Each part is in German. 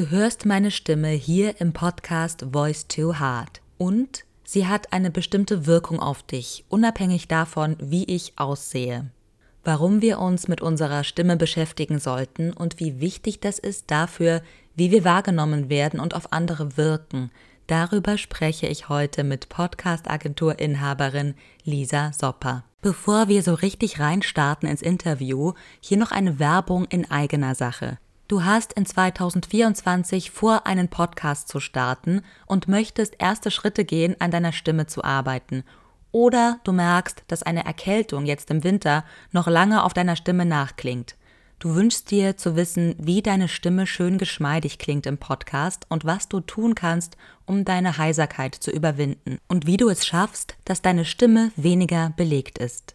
Du hörst meine Stimme hier im Podcast Voice to Heart und sie hat eine bestimmte Wirkung auf dich, unabhängig davon, wie ich aussehe. Warum wir uns mit unserer Stimme beschäftigen sollten und wie wichtig das ist dafür, wie wir wahrgenommen werden und auf andere wirken, darüber spreche ich heute mit Podcast-Agentur-Inhaberin Lisa Sopper. Bevor wir so richtig reinstarten ins Interview, hier noch eine Werbung in eigener Sache. Du hast in 2024 vor, einen Podcast zu starten und möchtest erste Schritte gehen, an deiner Stimme zu arbeiten. Oder du merkst, dass eine Erkältung jetzt im Winter noch lange auf deiner Stimme nachklingt. Du wünschst dir zu wissen, wie deine Stimme schön geschmeidig klingt im Podcast und was du tun kannst, um deine Heiserkeit zu überwinden und wie du es schaffst, dass deine Stimme weniger belegt ist.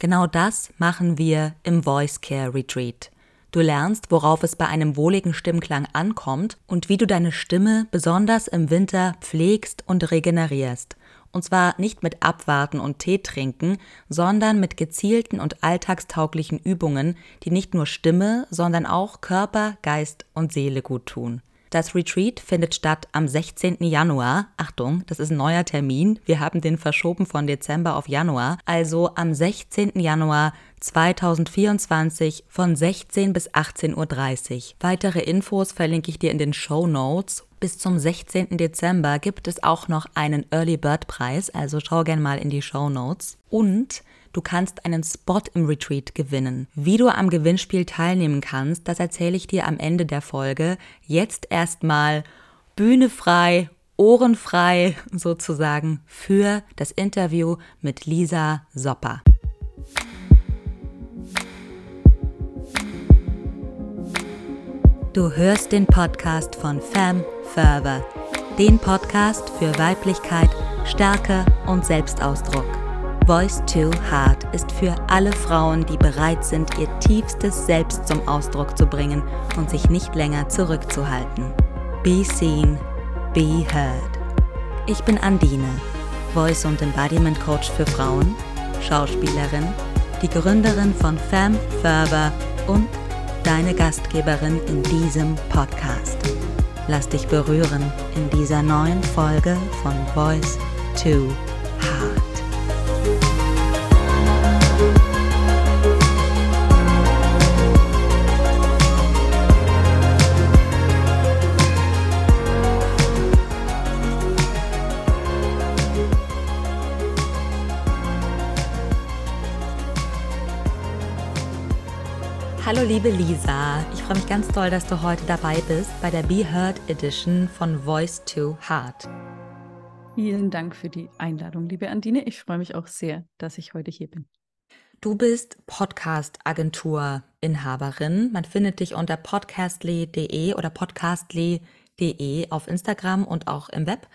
Genau das machen wir im Voice Care Retreat. Du lernst, worauf es bei einem wohligen Stimmklang ankommt und wie du deine Stimme besonders im Winter pflegst und regenerierst. Und zwar nicht mit Abwarten und Tee trinken, sondern mit gezielten und alltagstauglichen Übungen, die nicht nur Stimme, sondern auch Körper, Geist und Seele gut tun. Das Retreat findet statt am 16. Januar. Achtung, das ist ein neuer Termin. Wir haben den verschoben von Dezember auf Januar. Also am 16. Januar 2024 von 16 bis 18.30 Uhr. Weitere Infos verlinke ich dir in den Show Notes. Bis zum 16. Dezember gibt es auch noch einen Early Bird Preis, also schau gerne mal in die Show Notes. Und Du kannst einen Spot im Retreat gewinnen. Wie du am Gewinnspiel teilnehmen kannst, das erzähle ich dir am Ende der Folge. Jetzt erstmal Bühne frei, Ohren frei sozusagen für das Interview mit Lisa Sopper. Du hörst den Podcast von Fam Further, den Podcast für Weiblichkeit, Stärke und Selbstausdruck. Voice to Heart ist für alle Frauen, die bereit sind, ihr tiefstes Selbst zum Ausdruck zu bringen und sich nicht länger zurückzuhalten. Be seen, be heard. Ich bin Andine, Voice und Embodiment Coach für Frauen, Schauspielerin, die Gründerin von Femme Ferber und deine Gastgeberin in diesem Podcast. Lass dich berühren in dieser neuen Folge von Voice to Heart. Hallo liebe Lisa, ich freue mich ganz doll, dass du heute dabei bist bei der Be Heard Edition von Voice to Heart. Vielen Dank für die Einladung, liebe Andine. Ich freue mich auch sehr, dass ich heute hier bin. Du bist Podcast-Agentur-Inhaberin. Man findet dich unter podcastly.de oder podcastly.de auf Instagram und auch im Web.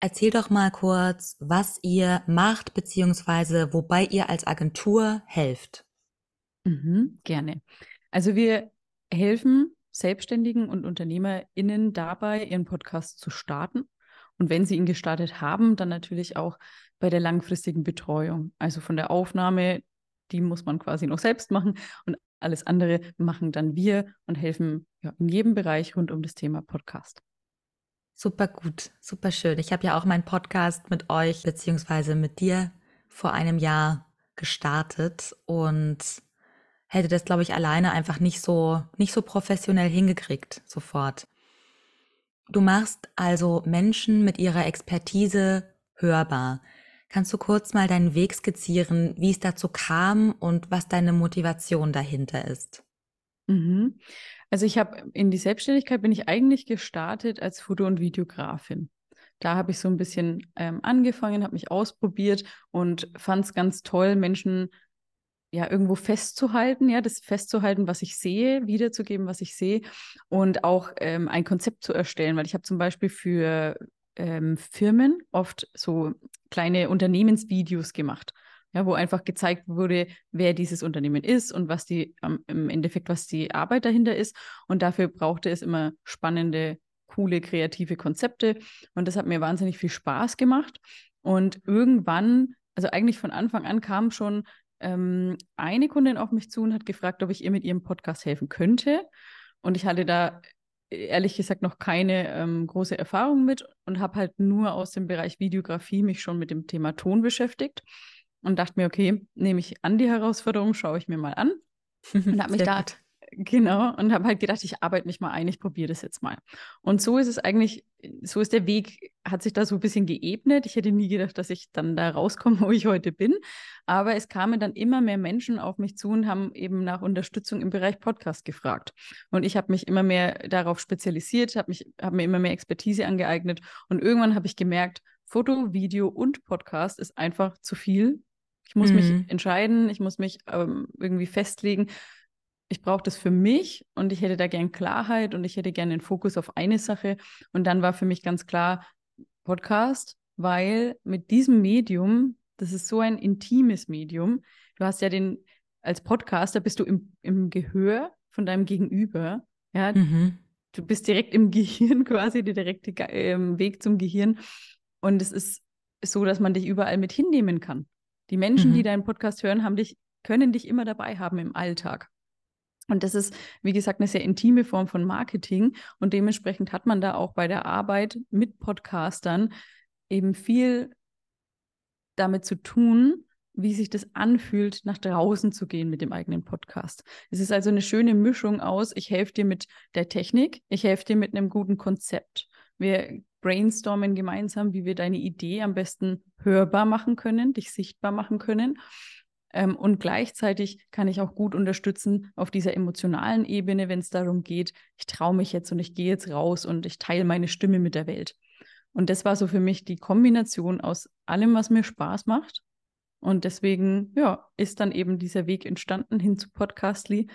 Erzähl doch mal kurz, was ihr macht, beziehungsweise wobei ihr als Agentur helft. Mhm, gerne. Also wir helfen Selbstständigen und UnternehmerInnen dabei, ihren Podcast zu starten. Und wenn sie ihn gestartet haben, dann natürlich auch bei der langfristigen Betreuung. Also von der Aufnahme, die muss man quasi noch selbst machen und alles andere machen dann wir und helfen ja, in jedem Bereich rund um das Thema Podcast. Super gut, super schön. Ich habe ja auch meinen Podcast mit euch beziehungsweise mit dir vor einem Jahr gestartet und hätte das, glaube ich, alleine einfach nicht so, nicht so professionell hingekriegt, sofort. Du machst also Menschen mit ihrer Expertise hörbar. Kannst du kurz mal deinen Weg skizzieren, wie es dazu kam und was deine Motivation dahinter ist? Mhm. Also ich habe in die Selbstständigkeit bin ich eigentlich gestartet als Foto- und Videografin. Da habe ich so ein bisschen ähm, angefangen, habe mich ausprobiert und fand es ganz toll, Menschen ja, irgendwo festzuhalten, ja, das festzuhalten, was ich sehe, wiederzugeben, was ich sehe und auch ähm, ein Konzept zu erstellen, weil ich habe zum Beispiel für ähm, Firmen oft so kleine Unternehmensvideos gemacht, ja, wo einfach gezeigt wurde, wer dieses Unternehmen ist und was die ähm, im Endeffekt, was die Arbeit dahinter ist. Und dafür brauchte es immer spannende, coole, kreative Konzepte. Und das hat mir wahnsinnig viel Spaß gemacht. Und irgendwann, also eigentlich von Anfang an kam schon ähm, eine Kundin auf mich zu und hat gefragt, ob ich ihr mit ihrem Podcast helfen könnte. Und ich hatte da ehrlich gesagt noch keine ähm, große Erfahrung mit und habe halt nur aus dem Bereich Videografie mich schon mit dem Thema Ton beschäftigt und dachte mir, okay, nehme ich an die Herausforderung, schaue ich mir mal an und habe mich da gut. Genau, und habe halt gedacht, ich arbeite mich mal ein, ich probiere das jetzt mal. Und so ist es eigentlich, so ist der Weg, hat sich da so ein bisschen geebnet. Ich hätte nie gedacht, dass ich dann da rauskomme, wo ich heute bin. Aber es kamen dann immer mehr Menschen auf mich zu und haben eben nach Unterstützung im Bereich Podcast gefragt. Und ich habe mich immer mehr darauf spezialisiert, habe hab mir immer mehr Expertise angeeignet. Und irgendwann habe ich gemerkt, Foto, Video und Podcast ist einfach zu viel. Ich muss mhm. mich entscheiden, ich muss mich ähm, irgendwie festlegen ich brauche das für mich und ich hätte da gern Klarheit und ich hätte gern den Fokus auf eine Sache. Und dann war für mich ganz klar Podcast, weil mit diesem Medium, das ist so ein intimes Medium, du hast ja den, als Podcaster bist du im, im Gehör von deinem Gegenüber. Ja, mhm. du bist direkt im Gehirn quasi, der direkte äh, Weg zum Gehirn. Und es ist so, dass man dich überall mit hinnehmen kann. Die Menschen, mhm. die deinen Podcast hören, haben dich, können dich immer dabei haben im Alltag. Und das ist, wie gesagt, eine sehr intime Form von Marketing. Und dementsprechend hat man da auch bei der Arbeit mit Podcastern eben viel damit zu tun, wie sich das anfühlt, nach draußen zu gehen mit dem eigenen Podcast. Es ist also eine schöne Mischung aus, ich helfe dir mit der Technik, ich helfe dir mit einem guten Konzept. Wir brainstormen gemeinsam, wie wir deine Idee am besten hörbar machen können, dich sichtbar machen können. Ähm, und gleichzeitig kann ich auch gut unterstützen auf dieser emotionalen Ebene, wenn es darum geht, ich traue mich jetzt und ich gehe jetzt raus und ich teile meine Stimme mit der Welt. Und das war so für mich die Kombination aus allem, was mir Spaß macht. Und deswegen, ja, ist dann eben dieser Weg entstanden hin zu Podcastly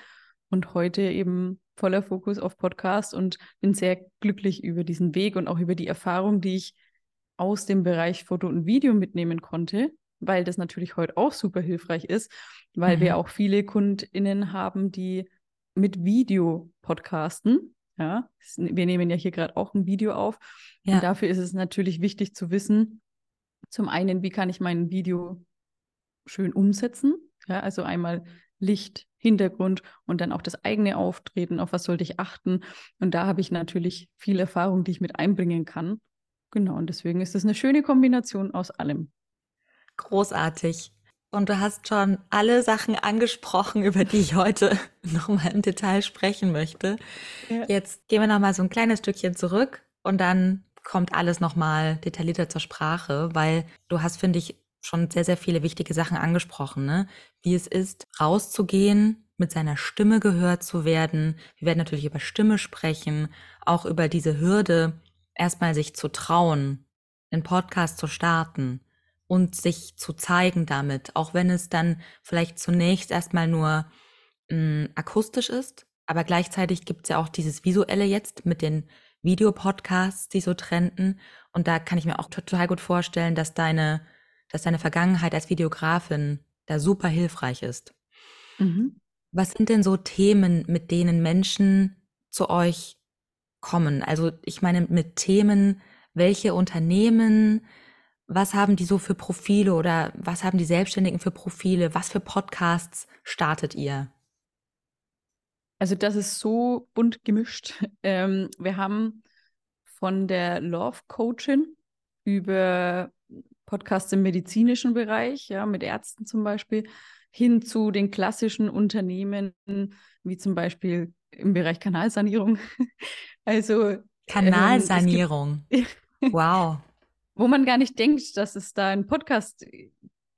und heute eben voller Fokus auf Podcast und bin sehr glücklich über diesen Weg und auch über die Erfahrung, die ich aus dem Bereich Foto und Video mitnehmen konnte, weil das natürlich heute auch super hilfreich ist, weil mhm. wir auch viele KundInnen haben, die mit Video podcasten. Ja, wir nehmen ja hier gerade auch ein Video auf. Ja. Und dafür ist es natürlich wichtig zu wissen, zum einen, wie kann ich mein Video schön umsetzen? Ja, also einmal Licht, Hintergrund und dann auch das eigene Auftreten, auf was sollte ich achten. Und da habe ich natürlich viel Erfahrung, die ich mit einbringen kann. Genau, und deswegen ist es eine schöne Kombination aus allem. Großartig. Und du hast schon alle Sachen angesprochen, über die ich heute nochmal im Detail sprechen möchte. Ja. Jetzt gehen wir nochmal so ein kleines Stückchen zurück und dann kommt alles nochmal detaillierter zur Sprache, weil du hast, finde ich, schon sehr, sehr viele wichtige Sachen angesprochen, ne? Wie es ist, rauszugehen, mit seiner Stimme gehört zu werden. Wir werden natürlich über Stimme sprechen, auch über diese Hürde, erstmal sich zu trauen, einen Podcast zu starten und sich zu zeigen damit, auch wenn es dann vielleicht zunächst erstmal nur mh, hm, akustisch ist, aber gleichzeitig gibt es ja auch dieses Visuelle jetzt mit den Videopodcasts, die so trenden. Und da kann ich mir auch total gut vorstellen, dass deine, dass deine Vergangenheit als Videografin da super hilfreich ist. Mhm. Was sind denn so Themen, mit denen Menschen zu euch kommen? Also ich meine mit Themen, welche Unternehmen, was haben die so für Profile oder was haben die Selbstständigen für Profile? Was für Podcasts startet ihr? Also das ist so bunt gemischt. Ähm, wir haben von der Love Coaching über Podcasts im medizinischen Bereich, ja, mit Ärzten zum Beispiel, hin zu den klassischen Unternehmen, wie zum Beispiel im Bereich Kanalsanierung. also Kanalsanierung. Ähm, wow wo man gar nicht denkt, dass es da einen Podcast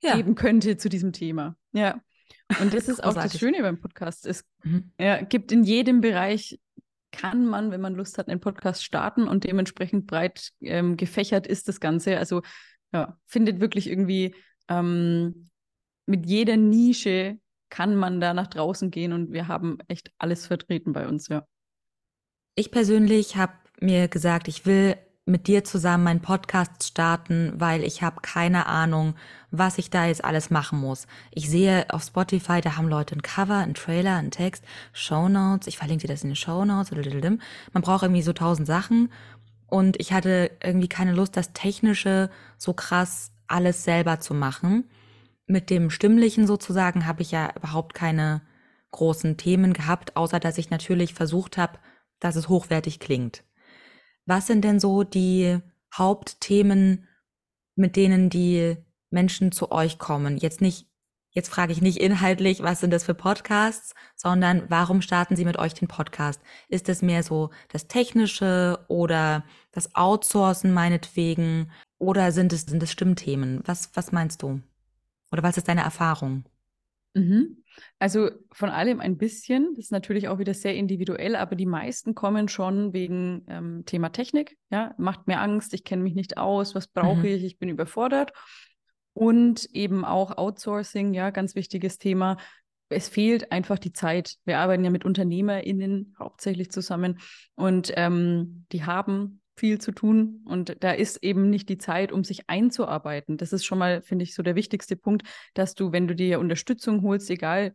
ja. geben könnte zu diesem Thema. Ja. Und das ist auch das Schöne beim Podcast. Es mhm. ja, gibt in jedem Bereich, kann man, wenn man Lust hat, einen Podcast starten und dementsprechend breit ähm, gefächert ist das Ganze. Also ja, findet wirklich irgendwie ähm, mit jeder Nische kann man da nach draußen gehen und wir haben echt alles vertreten bei uns, ja. Ich persönlich habe mir gesagt, ich will mit dir zusammen meinen Podcast starten, weil ich habe keine Ahnung, was ich da jetzt alles machen muss. Ich sehe auf Spotify, da haben Leute ein Cover, ein Trailer, einen Text, Show Notes. Ich verlinke dir das in den Show Notes. Man braucht irgendwie so tausend Sachen. Und ich hatte irgendwie keine Lust, das Technische so krass alles selber zu machen. Mit dem Stimmlichen sozusagen habe ich ja überhaupt keine großen Themen gehabt, außer dass ich natürlich versucht habe, dass es hochwertig klingt. Was sind denn so die Hauptthemen, mit denen die Menschen zu euch kommen? Jetzt nicht, jetzt frage ich nicht inhaltlich, was sind das für Podcasts, sondern warum starten sie mit euch den Podcast? Ist es mehr so das Technische oder das Outsourcen meinetwegen? Oder sind es, sind es Stimmthemen? Was, was meinst du? Oder was ist deine Erfahrung? Mhm. Also von allem ein bisschen. Das ist natürlich auch wieder sehr individuell, aber die meisten kommen schon wegen ähm, Thema Technik. Ja, macht mir Angst, ich kenne mich nicht aus, was brauche mhm. ich, ich bin überfordert. Und eben auch Outsourcing, ja, ganz wichtiges Thema. Es fehlt einfach die Zeit. Wir arbeiten ja mit UnternehmerInnen hauptsächlich zusammen und ähm, die haben viel zu tun und da ist eben nicht die Zeit, um sich einzuarbeiten. Das ist schon mal, finde ich, so der wichtigste Punkt, dass du, wenn du dir Unterstützung holst, egal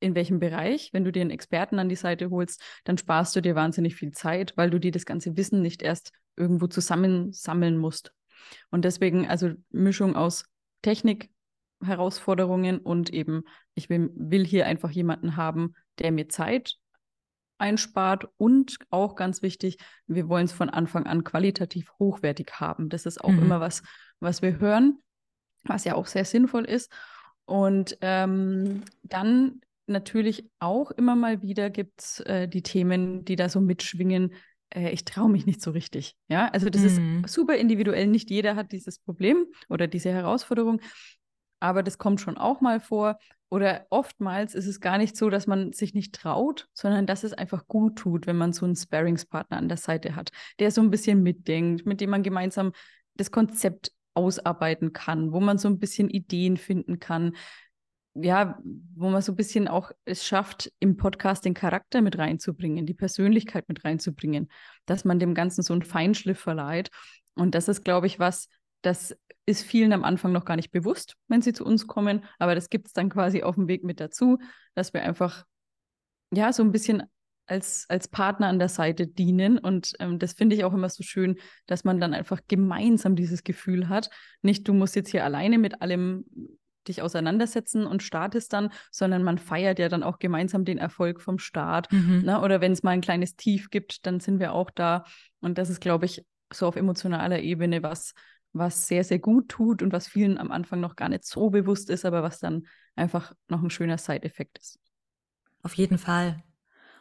in welchem Bereich, wenn du dir einen Experten an die Seite holst, dann sparst du dir wahnsinnig viel Zeit, weil du dir das ganze Wissen nicht erst irgendwo zusammensammeln musst. Und deswegen, also Mischung aus Technik, Herausforderungen und eben, ich will, will hier einfach jemanden haben, der mir Zeit einspart und auch ganz wichtig, wir wollen es von Anfang an qualitativ hochwertig haben. Das ist auch mhm. immer was, was wir hören, was ja auch sehr sinnvoll ist. Und ähm, dann natürlich auch immer mal wieder gibt es äh, die Themen, die da so mitschwingen. Äh, ich traue mich nicht so richtig. Ja, also das mhm. ist super individuell. Nicht jeder hat dieses Problem oder diese Herausforderung aber das kommt schon auch mal vor. Oder oftmals ist es gar nicht so, dass man sich nicht traut, sondern dass es einfach gut tut, wenn man so einen Sparringspartner an der Seite hat, der so ein bisschen mitdenkt, mit dem man gemeinsam das Konzept ausarbeiten kann, wo man so ein bisschen Ideen finden kann. Ja, wo man so ein bisschen auch es schafft, im Podcast den Charakter mit reinzubringen, die Persönlichkeit mit reinzubringen, dass man dem Ganzen so einen Feinschliff verleiht. Und das ist, glaube ich, was, das ist vielen am Anfang noch gar nicht bewusst, wenn sie zu uns kommen, aber das gibt es dann quasi auf dem Weg mit dazu, dass wir einfach ja so ein bisschen als, als Partner an der Seite dienen. Und ähm, das finde ich auch immer so schön, dass man dann einfach gemeinsam dieses Gefühl hat. Nicht, du musst jetzt hier alleine mit allem dich auseinandersetzen und startest dann, sondern man feiert ja dann auch gemeinsam den Erfolg vom Start. Mhm. Ne? Oder wenn es mal ein kleines Tief gibt, dann sind wir auch da. Und das ist, glaube ich, so auf emotionaler Ebene was, was sehr, sehr gut tut und was vielen am Anfang noch gar nicht so bewusst ist, aber was dann einfach noch ein schöner Side-Effekt ist. Auf jeden Fall.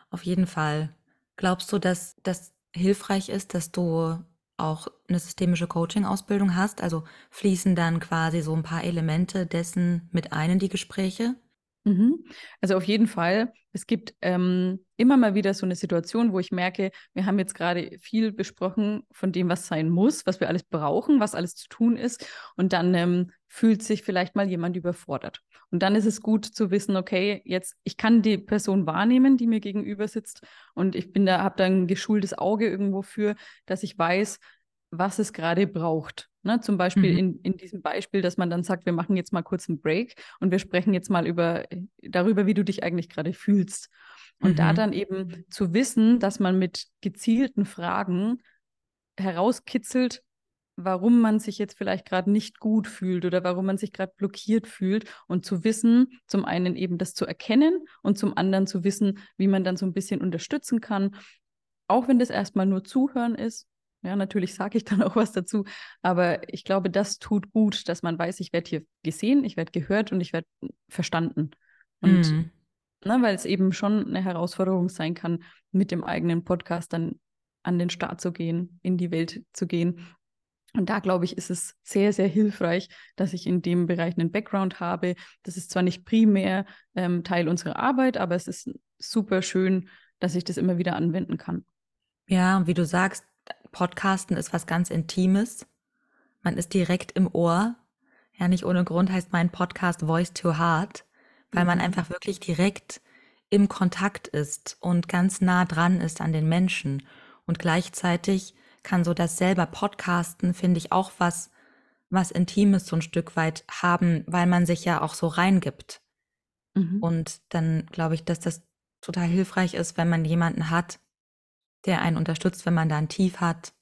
Auf jeden Fall. Glaubst du, dass das hilfreich ist, dass du auch eine systemische Coaching-Ausbildung hast? Also fließen dann quasi so ein paar Elemente dessen mit ein in die Gespräche? Mhm. Also auf jeden Fall. Es gibt ähm, immer mal wieder so eine Situation, wo ich merke, wir haben jetzt gerade viel besprochen von dem, was sein muss, was wir alles brauchen, was alles zu tun ist. Und dann ähm, fühlt sich vielleicht mal jemand überfordert. Und dann ist es gut zu wissen, okay, jetzt ich kann die Person wahrnehmen, die mir gegenüber sitzt, und ich bin da, habe da ein geschultes Auge irgendwo für, dass ich weiß, was es gerade braucht. Ne, zum Beispiel mhm. in, in diesem Beispiel, dass man dann sagt, wir machen jetzt mal kurz einen Break und wir sprechen jetzt mal über, darüber, wie du dich eigentlich gerade fühlst. Und mhm. da dann eben zu wissen, dass man mit gezielten Fragen herauskitzelt, warum man sich jetzt vielleicht gerade nicht gut fühlt oder warum man sich gerade blockiert fühlt und zu wissen, zum einen eben das zu erkennen und zum anderen zu wissen, wie man dann so ein bisschen unterstützen kann, auch wenn das erstmal nur Zuhören ist ja, natürlich sage ich dann auch was dazu, aber ich glaube, das tut gut, dass man weiß, ich werde hier gesehen, ich werde gehört und ich werde verstanden. Und mhm. ne, weil es eben schon eine Herausforderung sein kann, mit dem eigenen Podcast dann an den Start zu gehen, in die Welt zu gehen. Und da glaube ich, ist es sehr, sehr hilfreich, dass ich in dem Bereich einen Background habe. Das ist zwar nicht primär ähm, Teil unserer Arbeit, aber es ist super schön, dass ich das immer wieder anwenden kann. Ja, und wie du sagst, Podcasten ist was ganz Intimes. Man ist direkt im Ohr. Ja, nicht ohne Grund heißt mein Podcast Voice to Heart, weil man mhm. einfach wirklich direkt im Kontakt ist und ganz nah dran ist an den Menschen. Und gleichzeitig kann so das selber Podcasten, finde ich, auch was, was Intimes so ein Stück weit haben, weil man sich ja auch so reingibt. Mhm. Und dann glaube ich, dass das total hilfreich ist, wenn man jemanden hat, der einen unterstützt, wenn man da ein Tief hat,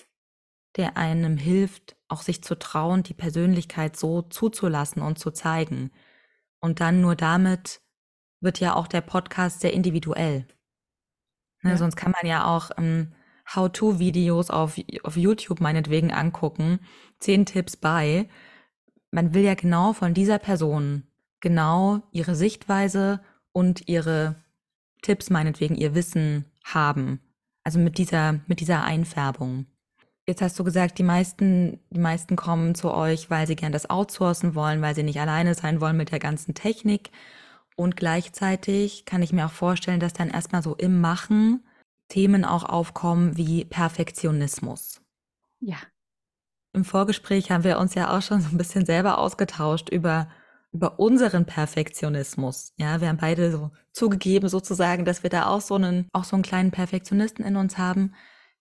der einem hilft, auch sich zu trauen, die Persönlichkeit so zuzulassen und zu zeigen. Und dann nur damit wird ja auch der Podcast sehr individuell. Ne, ja. Sonst kann man ja auch ähm, How-to-Videos auf, auf YouTube meinetwegen angucken. Zehn Tipps bei. Man will ja genau von dieser Person genau ihre Sichtweise und ihre Tipps meinetwegen, ihr Wissen haben. Also mit dieser, mit dieser Einfärbung. Jetzt hast du gesagt, die meisten, die meisten kommen zu euch, weil sie gern das outsourcen wollen, weil sie nicht alleine sein wollen mit der ganzen Technik. Und gleichzeitig kann ich mir auch vorstellen, dass dann erstmal so im Machen Themen auch aufkommen wie Perfektionismus. Ja. Im Vorgespräch haben wir uns ja auch schon so ein bisschen selber ausgetauscht über, über unseren Perfektionismus. Ja, wir haben beide so zugegeben sozusagen, dass wir da auch so einen, auch so einen kleinen Perfektionisten in uns haben.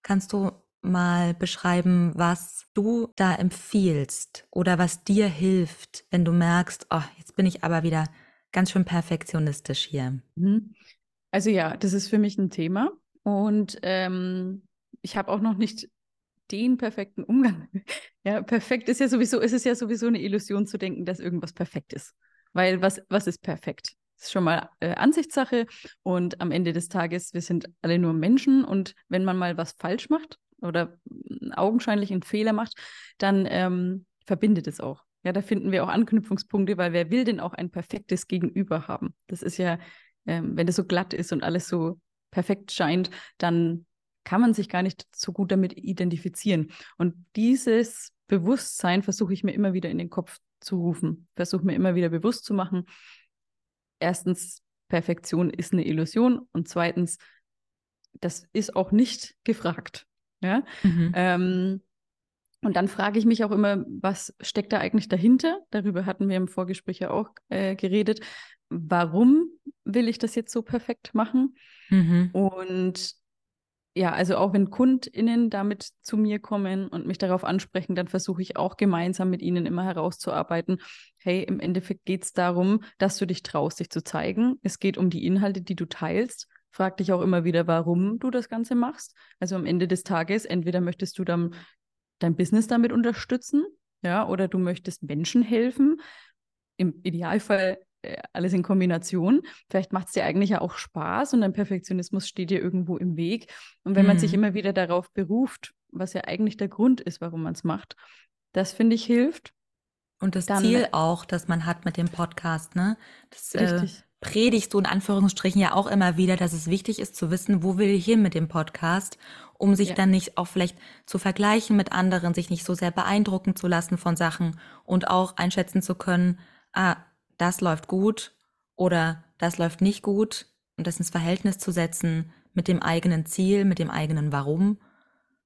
Kannst du mal beschreiben, was du da empfiehlst oder was dir hilft, wenn du merkst, oh, jetzt bin ich aber wieder ganz schön perfektionistisch hier? Mhm. Also ja, das ist für mich ein Thema und ähm, ich habe auch noch nicht den perfekten Umgang. ja, perfekt ist ja sowieso, ist es ja sowieso eine Illusion zu denken, dass irgendwas perfekt ist. Weil was, was ist perfekt? Das ist schon mal äh, Ansichtssache und am Ende des Tages, wir sind alle nur Menschen und wenn man mal was falsch macht, oder augenscheinlich einen Fehler macht, dann ähm, verbindet es auch. Ja, da finden wir auch Anknüpfungspunkte, weil wer will denn auch ein perfektes Gegenüber haben? Das ist ja, ähm, wenn das so glatt ist und alles so perfekt scheint, dann kann man sich gar nicht so gut damit identifizieren. Und dieses Bewusstsein versuche ich mir immer wieder in den Kopf zu rufen, versuche mir immer wieder bewusst zu machen. Erstens, Perfektion ist eine Illusion und zweitens, das ist auch nicht gefragt. Ja? Mhm. Ähm, und dann frage ich mich auch immer, was steckt da eigentlich dahinter? Darüber hatten wir im Vorgespräch ja auch äh, geredet. Warum will ich das jetzt so perfekt machen? Mhm. Und ja, also auch wenn KundInnen damit zu mir kommen und mich darauf ansprechen, dann versuche ich auch gemeinsam mit ihnen immer herauszuarbeiten, hey, im Endeffekt geht es darum, dass du dich traust, dich zu zeigen. Es geht um die Inhalte, die du teilst. Frag dich auch immer wieder, warum du das Ganze machst. Also am Ende des Tages, entweder möchtest du dann dein Business damit unterstützen, ja, oder du möchtest Menschen helfen. Im Idealfall alles in Kombination. Vielleicht macht es dir eigentlich ja auch Spaß und dein Perfektionismus steht dir irgendwo im Weg. Und wenn mhm. man sich mhm. immer wieder darauf beruft, was ja eigentlich der Grund ist, warum man es macht, das finde ich hilft. Und das Dann, Ziel auch, das man hat mit dem Podcast, ne? Das, äh, richtig. Äh, predigst du in Anführungsstrichen ja auch immer wieder, dass es wichtig ist zu wissen, wo will ich hin mit dem Podcast, um sich ja. dann nicht auch vielleicht zu vergleichen mit anderen, sich nicht so sehr beeindrucken zu lassen von Sachen und auch einschätzen zu können, ah, das läuft gut oder das läuft nicht gut und das ins Verhältnis zu setzen mit dem eigenen Ziel, mit dem eigenen Warum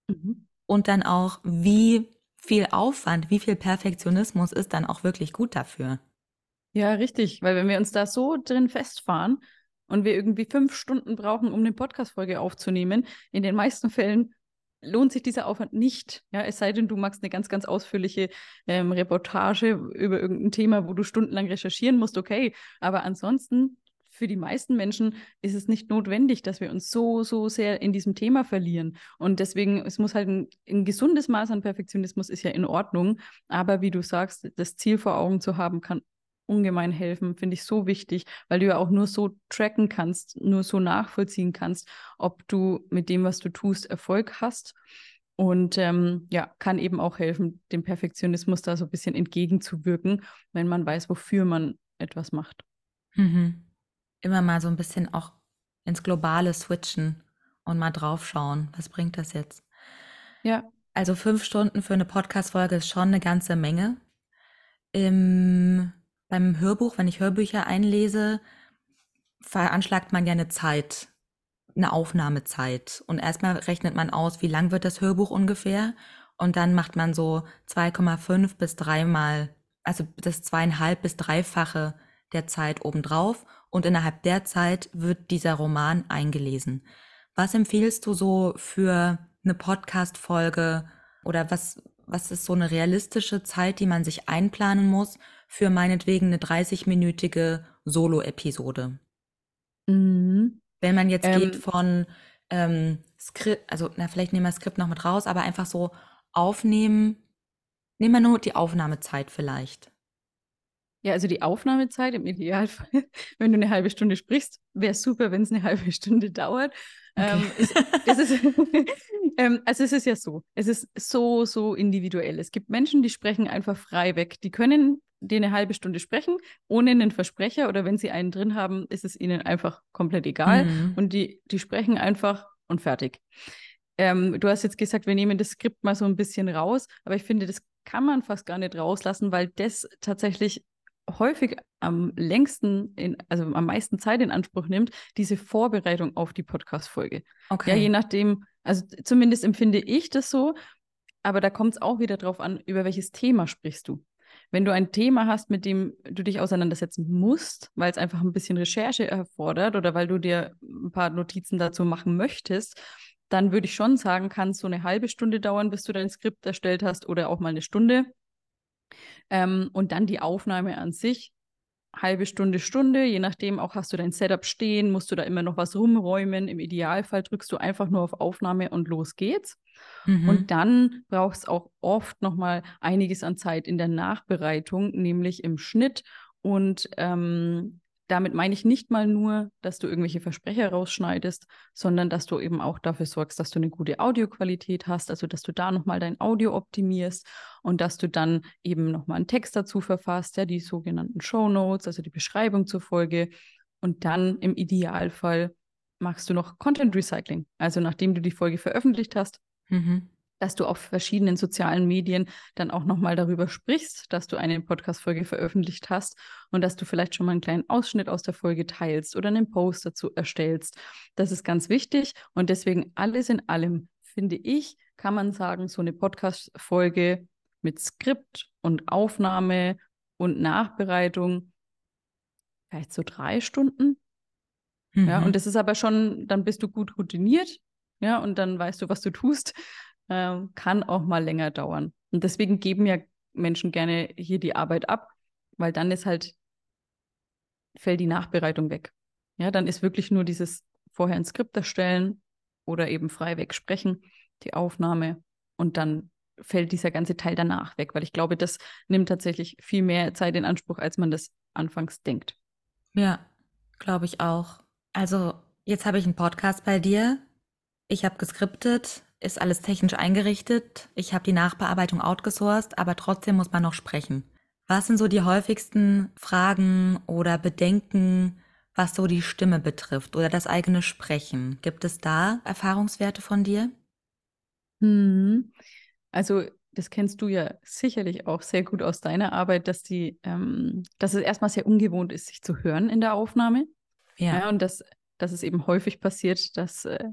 mhm. und dann auch, wie viel Aufwand, wie viel Perfektionismus ist dann auch wirklich gut dafür. Ja, richtig, weil wenn wir uns da so drin festfahren und wir irgendwie fünf Stunden brauchen, um eine Podcast-Folge aufzunehmen, in den meisten Fällen lohnt sich dieser Aufwand nicht. Ja, es sei denn, du machst eine ganz, ganz ausführliche ähm, Reportage über irgendein Thema, wo du stundenlang recherchieren musst, okay. Aber ansonsten, für die meisten Menschen ist es nicht notwendig, dass wir uns so, so sehr in diesem Thema verlieren. Und deswegen, es muss halt ein, ein gesundes Maß an Perfektionismus ist ja in Ordnung. Aber wie du sagst, das Ziel vor Augen zu haben, kann ungemein helfen, finde ich so wichtig, weil du ja auch nur so tracken kannst, nur so nachvollziehen kannst, ob du mit dem, was du tust, Erfolg hast. Und ähm, ja, kann eben auch helfen, dem Perfektionismus da so ein bisschen entgegenzuwirken, wenn man weiß, wofür man etwas macht. Mhm. Immer mal so ein bisschen auch ins Globale switchen und mal draufschauen, was bringt das jetzt? Ja. Also fünf Stunden für eine Podcast-Folge ist schon eine ganze Menge. Im beim Hörbuch, wenn ich Hörbücher einlese, veranschlagt man ja eine Zeit, eine Aufnahmezeit. Und erstmal rechnet man aus, wie lang wird das Hörbuch ungefähr. Und dann macht man so 2,5 bis dreimal, also das zweieinhalb bis dreifache der Zeit obendrauf. Und innerhalb der Zeit wird dieser Roman eingelesen. Was empfiehlst du so für eine Podcast-Folge oder was, was ist so eine realistische Zeit, die man sich einplanen muss für meinetwegen eine 30-minütige Solo-Episode. Mhm. Wenn man jetzt ähm, geht von ähm, Skript, also na, vielleicht nehmen wir Skript noch mit raus, aber einfach so aufnehmen, nehmen wir nur die Aufnahmezeit vielleicht. Ja, also die Aufnahmezeit im Idealfall, wenn du eine halbe Stunde sprichst, wäre super, wenn es eine halbe Stunde dauert. Okay. Ähm, ist, das ist, ähm, also es ist ja so, es ist so, so individuell. Es gibt Menschen, die sprechen einfach frei weg. Die können dir eine halbe Stunde sprechen, ohne einen Versprecher oder wenn sie einen drin haben, ist es ihnen einfach komplett egal. Mhm. Und die, die sprechen einfach und fertig. Ähm, du hast jetzt gesagt, wir nehmen das Skript mal so ein bisschen raus, aber ich finde, das kann man fast gar nicht rauslassen, weil das tatsächlich häufig am längsten, in, also am meisten Zeit in Anspruch nimmt, diese Vorbereitung auf die Podcast-Folge. Okay. Ja, je nachdem, also zumindest empfinde ich das so, aber da kommt es auch wieder drauf an, über welches Thema sprichst du. Wenn du ein Thema hast, mit dem du dich auseinandersetzen musst, weil es einfach ein bisschen Recherche erfordert oder weil du dir ein paar Notizen dazu machen möchtest, dann würde ich schon sagen, kann es so eine halbe Stunde dauern, bis du dein Skript erstellt hast oder auch mal eine Stunde. Ähm, und dann die Aufnahme an sich, halbe Stunde, Stunde, je nachdem, auch hast du dein Setup stehen, musst du da immer noch was rumräumen. Im Idealfall drückst du einfach nur auf Aufnahme und los geht's. Mhm. Und dann brauchst auch oft nochmal einiges an Zeit in der Nachbereitung, nämlich im Schnitt und ähm, damit meine ich nicht mal nur, dass du irgendwelche Versprecher rausschneidest, sondern dass du eben auch dafür sorgst, dass du eine gute Audioqualität hast, also dass du da nochmal dein Audio optimierst und dass du dann eben nochmal einen Text dazu verfasst, ja, die sogenannten Show Notes, also die Beschreibung zur Folge. Und dann im Idealfall machst du noch Content Recycling. Also nachdem du die Folge veröffentlicht hast, mhm dass du auf verschiedenen sozialen Medien dann auch nochmal darüber sprichst, dass du eine Podcast-Folge veröffentlicht hast und dass du vielleicht schon mal einen kleinen Ausschnitt aus der Folge teilst oder einen Post dazu erstellst. Das ist ganz wichtig und deswegen alles in allem, finde ich, kann man sagen, so eine Podcast-Folge mit Skript und Aufnahme und Nachbereitung vielleicht so drei Stunden. Mhm. Ja, und das ist aber schon, dann bist du gut routiniert, ja, und dann weißt du, was du tust äh, kann auch mal länger dauern. Und deswegen geben ja Menschen gerne hier die Arbeit ab, weil dann ist halt, fällt die Nachbereitung weg. Ja, dann ist wirklich nur dieses vorher ein Skript erstellen oder eben frei wegsprechen, die Aufnahme und dann fällt dieser ganze Teil danach weg, weil ich glaube, das nimmt tatsächlich viel mehr Zeit in Anspruch, als man das anfangs denkt. Ja, glaube ich auch. Also, jetzt habe ich einen Podcast bei dir. Ich habe geskriptet, ist alles technisch eingerichtet. Ich habe die Nachbearbeitung outgesourced, aber trotzdem muss man noch sprechen. Was sind so die häufigsten Fragen oder Bedenken, was so die Stimme betrifft oder das eigene Sprechen? Gibt es da Erfahrungswerte von dir? Hm. Also das kennst du ja sicherlich auch sehr gut aus deiner Arbeit, dass die, ähm, dass es erstmal sehr ungewohnt ist, sich zu hören in der Aufnahme. Ja. ja und dass, dass es eben häufig passiert, dass äh,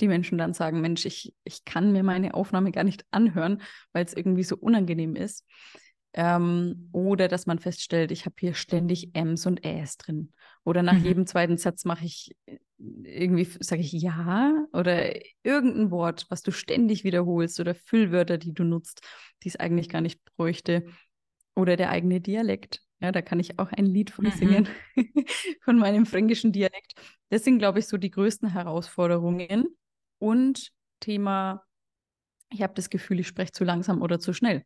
die Menschen dann sagen, Mensch, ich, ich kann mir meine Aufnahme gar nicht anhören, weil es irgendwie so unangenehm ist. Ähm, oder dass man feststellt, ich habe hier ständig Ms und Äs drin. Oder nach mhm. jedem zweiten Satz mache ich äh, irgendwie, sage ich ja oder irgendein Wort, was du ständig wiederholst oder Füllwörter, die du nutzt, die es eigentlich gar nicht bräuchte. Oder der eigene Dialekt. Ja, da kann ich auch ein Lied von mhm. singen, von meinem fränkischen Dialekt. Das sind, glaube ich, so die größten Herausforderungen, und Thema, ich habe das Gefühl, ich spreche zu langsam oder zu schnell.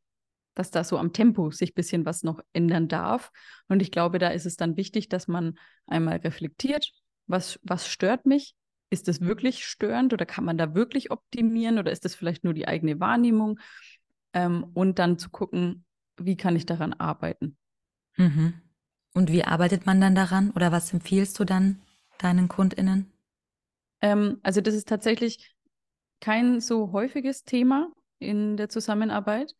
Dass da so am Tempo sich ein bisschen was noch ändern darf. Und ich glaube, da ist es dann wichtig, dass man einmal reflektiert, was, was stört mich? Ist das wirklich störend oder kann man da wirklich optimieren oder ist das vielleicht nur die eigene Wahrnehmung? Ähm, und dann zu gucken, wie kann ich daran arbeiten. Mhm. Und wie arbeitet man dann daran oder was empfiehlst du dann deinen KundInnen? Ähm, also das ist tatsächlich kein so häufiges Thema in der Zusammenarbeit.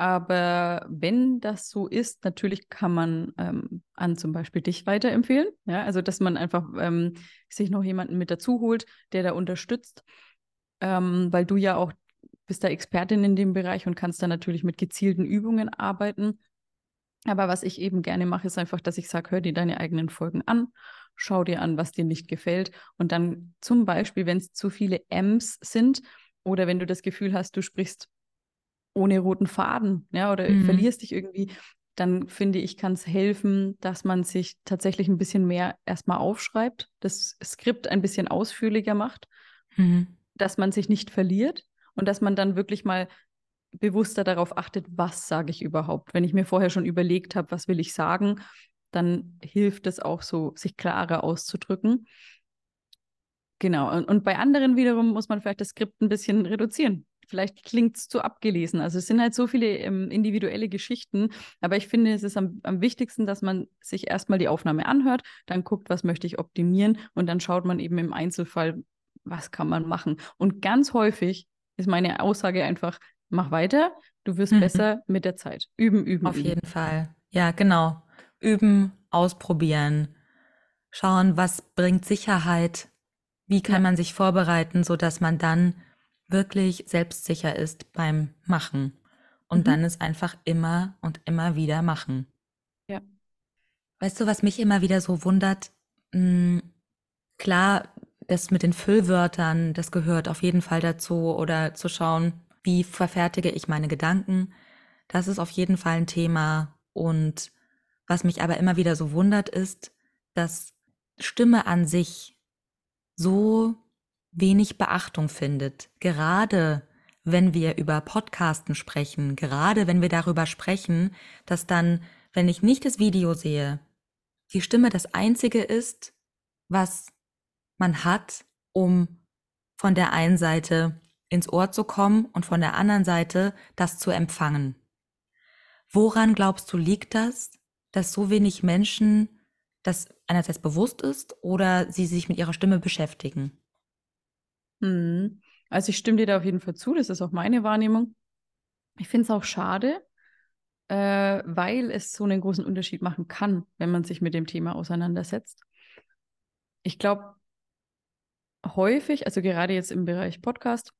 Aber wenn das so ist, natürlich kann man ähm, an zum Beispiel dich weiterempfehlen. Ja, also dass man einfach ähm, sich noch jemanden mit dazu holt, der da unterstützt, ähm, weil du ja auch bist da Expertin in dem Bereich und kannst da natürlich mit gezielten Übungen arbeiten. Aber was ich eben gerne mache, ist einfach, dass ich sage, hör dir deine eigenen Folgen an schau dir an, was dir nicht gefällt. Und dann zum Beispiel, wenn es zu viele M's sind oder wenn du das Gefühl hast, du sprichst ohne roten Faden, ja, oder mhm. verlierst dich irgendwie, dann finde ich, kann es helfen, dass man sich tatsächlich ein bisschen mehr erstmal aufschreibt, das Skript ein bisschen ausführlicher macht, mhm. dass man sich nicht verliert und dass man dann wirklich mal bewusster darauf achtet, was sage ich überhaupt. Wenn ich mir vorher schon überlegt habe, was will ich sagen, dann hilft es auch so, sich klarer auszudrücken. Genau. Und, und bei anderen wiederum muss man vielleicht das Skript ein bisschen reduzieren. Vielleicht klingt es zu abgelesen. Also es sind halt so viele ähm, individuelle Geschichten. Aber ich finde, es ist am, am wichtigsten, dass man sich erstmal die Aufnahme anhört, dann guckt, was möchte ich optimieren und dann schaut man eben im Einzelfall, was kann man machen. Und ganz häufig ist meine Aussage einfach, mach weiter, du wirst mhm. besser mit der Zeit. Üben, üben. Auf üben. jeden Fall. Ja, genau. Üben, ausprobieren, schauen, was bringt Sicherheit, wie kann ja. man sich vorbereiten, so dass man dann wirklich selbstsicher ist beim Machen. Und mhm. dann es einfach immer und immer wieder machen. Ja. Weißt du, was mich immer wieder so wundert? Hm, klar, das mit den Füllwörtern, das gehört auf jeden Fall dazu. Oder zu schauen, wie verfertige ich meine Gedanken. Das ist auf jeden Fall ein Thema. Und was mich aber immer wieder so wundert, ist, dass Stimme an sich so wenig Beachtung findet, gerade wenn wir über Podcasten sprechen, gerade wenn wir darüber sprechen, dass dann, wenn ich nicht das Video sehe, die Stimme das Einzige ist, was man hat, um von der einen Seite ins Ohr zu kommen und von der anderen Seite das zu empfangen. Woran glaubst du liegt das, dass so wenig Menschen das einerseits bewusst ist oder sie sich mit ihrer Stimme beschäftigen? Hm. Also ich stimme dir da auf jeden Fall zu, das ist auch meine Wahrnehmung. Ich finde es auch schade, äh, weil es so einen großen Unterschied machen kann, wenn man sich mit dem Thema auseinandersetzt. Ich glaube, häufig, also gerade jetzt im Bereich Podcast,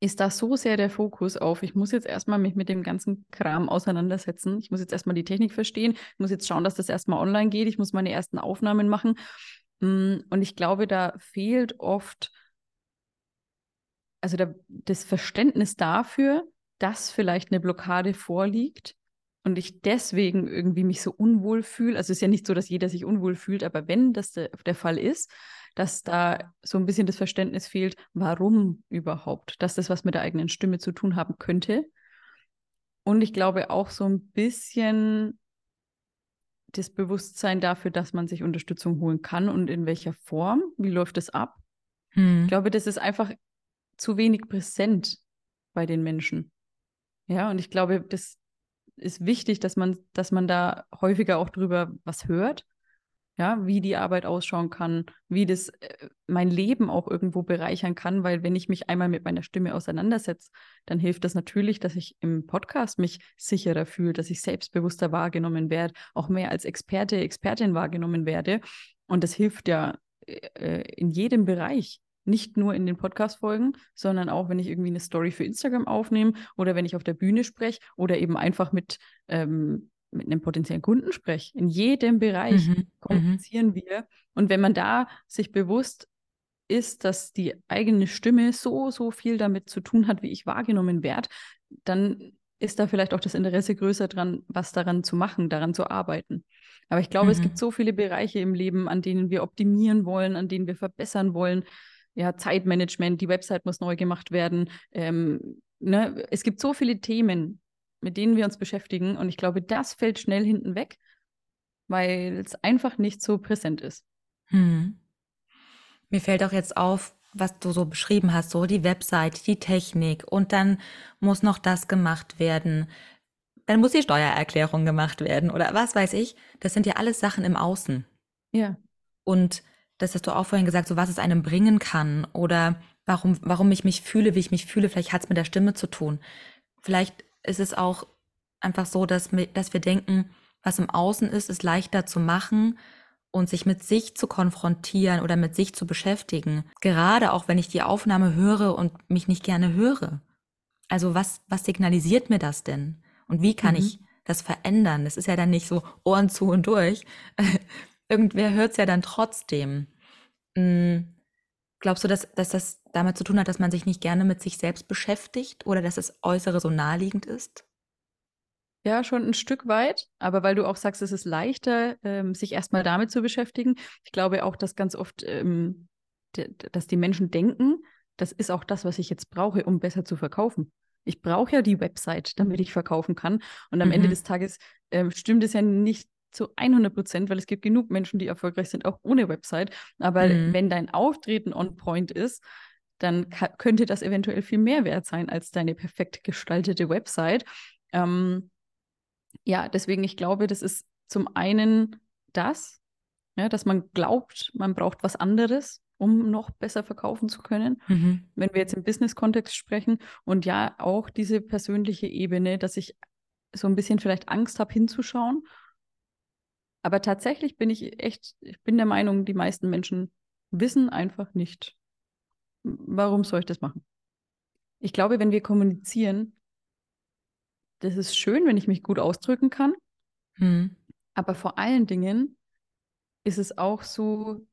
ist da so sehr der Fokus auf, ich muss jetzt erstmal mich mit dem ganzen Kram auseinandersetzen. Ich muss jetzt erstmal die Technik verstehen. Ich muss jetzt schauen, dass das erstmal online geht. Ich muss meine ersten Aufnahmen machen. Hm, und ich glaube, da fehlt oft also da, das Verständnis dafür, dass vielleicht eine Blockade vorliegt und ich deswegen irgendwie mich so unwohl fühle. Also es ist ja nicht so, dass jeder sich unwohl fühlt, aber wenn das der, der Fall ist, dass da so ein bisschen das Verständnis fehlt, warum überhaupt, dass das was mit der eigenen Stimme zu tun haben könnte. Und ich glaube auch so ein bisschen das Bewusstsein dafür, dass man sich Unterstützung holen kann und in welcher Form, wie läuft das ab. Hm. Ich glaube, das ist einfach zu wenig präsent bei den Menschen. Ja, und ich glaube, das ist wichtig, dass man, dass man da häufiger auch drüber was hört. Ja, wie die Arbeit ausschauen kann, wie das äh, mein Leben auch irgendwo bereichern kann, weil wenn ich mich einmal mit meiner Stimme auseinandersetze, dann hilft das natürlich, dass ich im Podcast mich sicherer fühle, dass ich selbstbewusster wahrgenommen werde, auch mehr als Experte, Expertin wahrgenommen werde. Und das hilft ja äh, äh in jedem Bereich nicht nur in den Podcast-Folgen, sondern auch, wenn ich irgendwie eine Story für Instagram aufnehme oder wenn ich auf der Bühne spreche oder eben einfach mit, ähm, mit einem potenziellen Kunden spreche. In jedem Bereich mhm. mhm. kommunizieren wir. Und wenn man da sich bewusst ist, dass die eigene Stimme so, so viel damit zu tun hat, wie ich wahrgenommen werde, dann ist da vielleicht auch das Interesse größer dran, was daran zu machen, daran zu arbeiten. Aber ich glaube, mhm. es gibt so viele Bereiche im Leben, an denen wir optimieren wollen, an denen wir verbessern wollen, ja, Zeitmanagement, die Website muss neu gemacht werden. Ähm, ne? Es gibt so viele Themen, mit denen wir uns beschäftigen und ich glaube, das fällt schnell hinten weg, weil es einfach nicht so präsent ist. Hm. Mir fällt auch jetzt auf, was du so beschrieben hast, so die Website, die Technik und dann muss noch das gemacht werden. Dann muss die Steuererklärung gemacht werden oder was weiß ich. Das sind ja alles Sachen im Außen. Ja. Und das hast du auch vorhin gesagt, so was es einem bringen kann oder warum, warum ich mich fühle, wie ich mich fühle. Vielleicht hat es mit der Stimme zu tun. Vielleicht ist es auch einfach so, dass, wir, dass wir denken, was im Außen ist, ist leichter zu machen und sich mit sich zu konfrontieren oder mit sich zu beschäftigen. Gerade auch wenn ich die Aufnahme höre und mich nicht gerne höre. Also was, was signalisiert mir das denn? Und wie kann mhm. ich das verändern? Das ist ja dann nicht so Ohren zu und durch, irgendwer hört es ja dann trotzdem. Mhm. Glaubst du, dass, dass das damit zu tun hat, dass man sich nicht gerne mit sich selbst beschäftigt oder dass das Äußere so naheliegend ist? Ja, schon ein Stück weit, aber weil du auch sagst, es ist leichter, ähm, sich erstmal damit zu beschäftigen. Ich glaube auch, dass ganz oft, ähm, dass die Menschen denken, das ist auch das, was ich jetzt brauche, um besser zu verkaufen. Ich brauche ja die Website, damit ich verkaufen kann. Und am mhm. Ende des Tages äh, stimmt es ja nicht zu 100 Prozent, weil es gibt genug Menschen, die erfolgreich sind, auch ohne Website. Aber mhm. wenn dein Auftreten on point ist, dann könnte das eventuell viel mehr wert sein als deine perfekt gestaltete Website. Ähm, ja, deswegen, ich glaube, das ist zum einen das, ja, dass man glaubt, man braucht was anderes, um noch besser verkaufen zu können, mhm. wenn wir jetzt im Business-Kontext sprechen. Und ja, auch diese persönliche Ebene, dass ich so ein bisschen vielleicht Angst habe, hinzuschauen. Aber tatsächlich bin ich echt, ich bin der Meinung, die meisten Menschen wissen einfach nicht, warum soll ich das machen. Ich glaube, wenn wir kommunizieren, das ist schön, wenn ich mich gut ausdrücken kann. Mhm. Aber vor allen Dingen ist es auch so,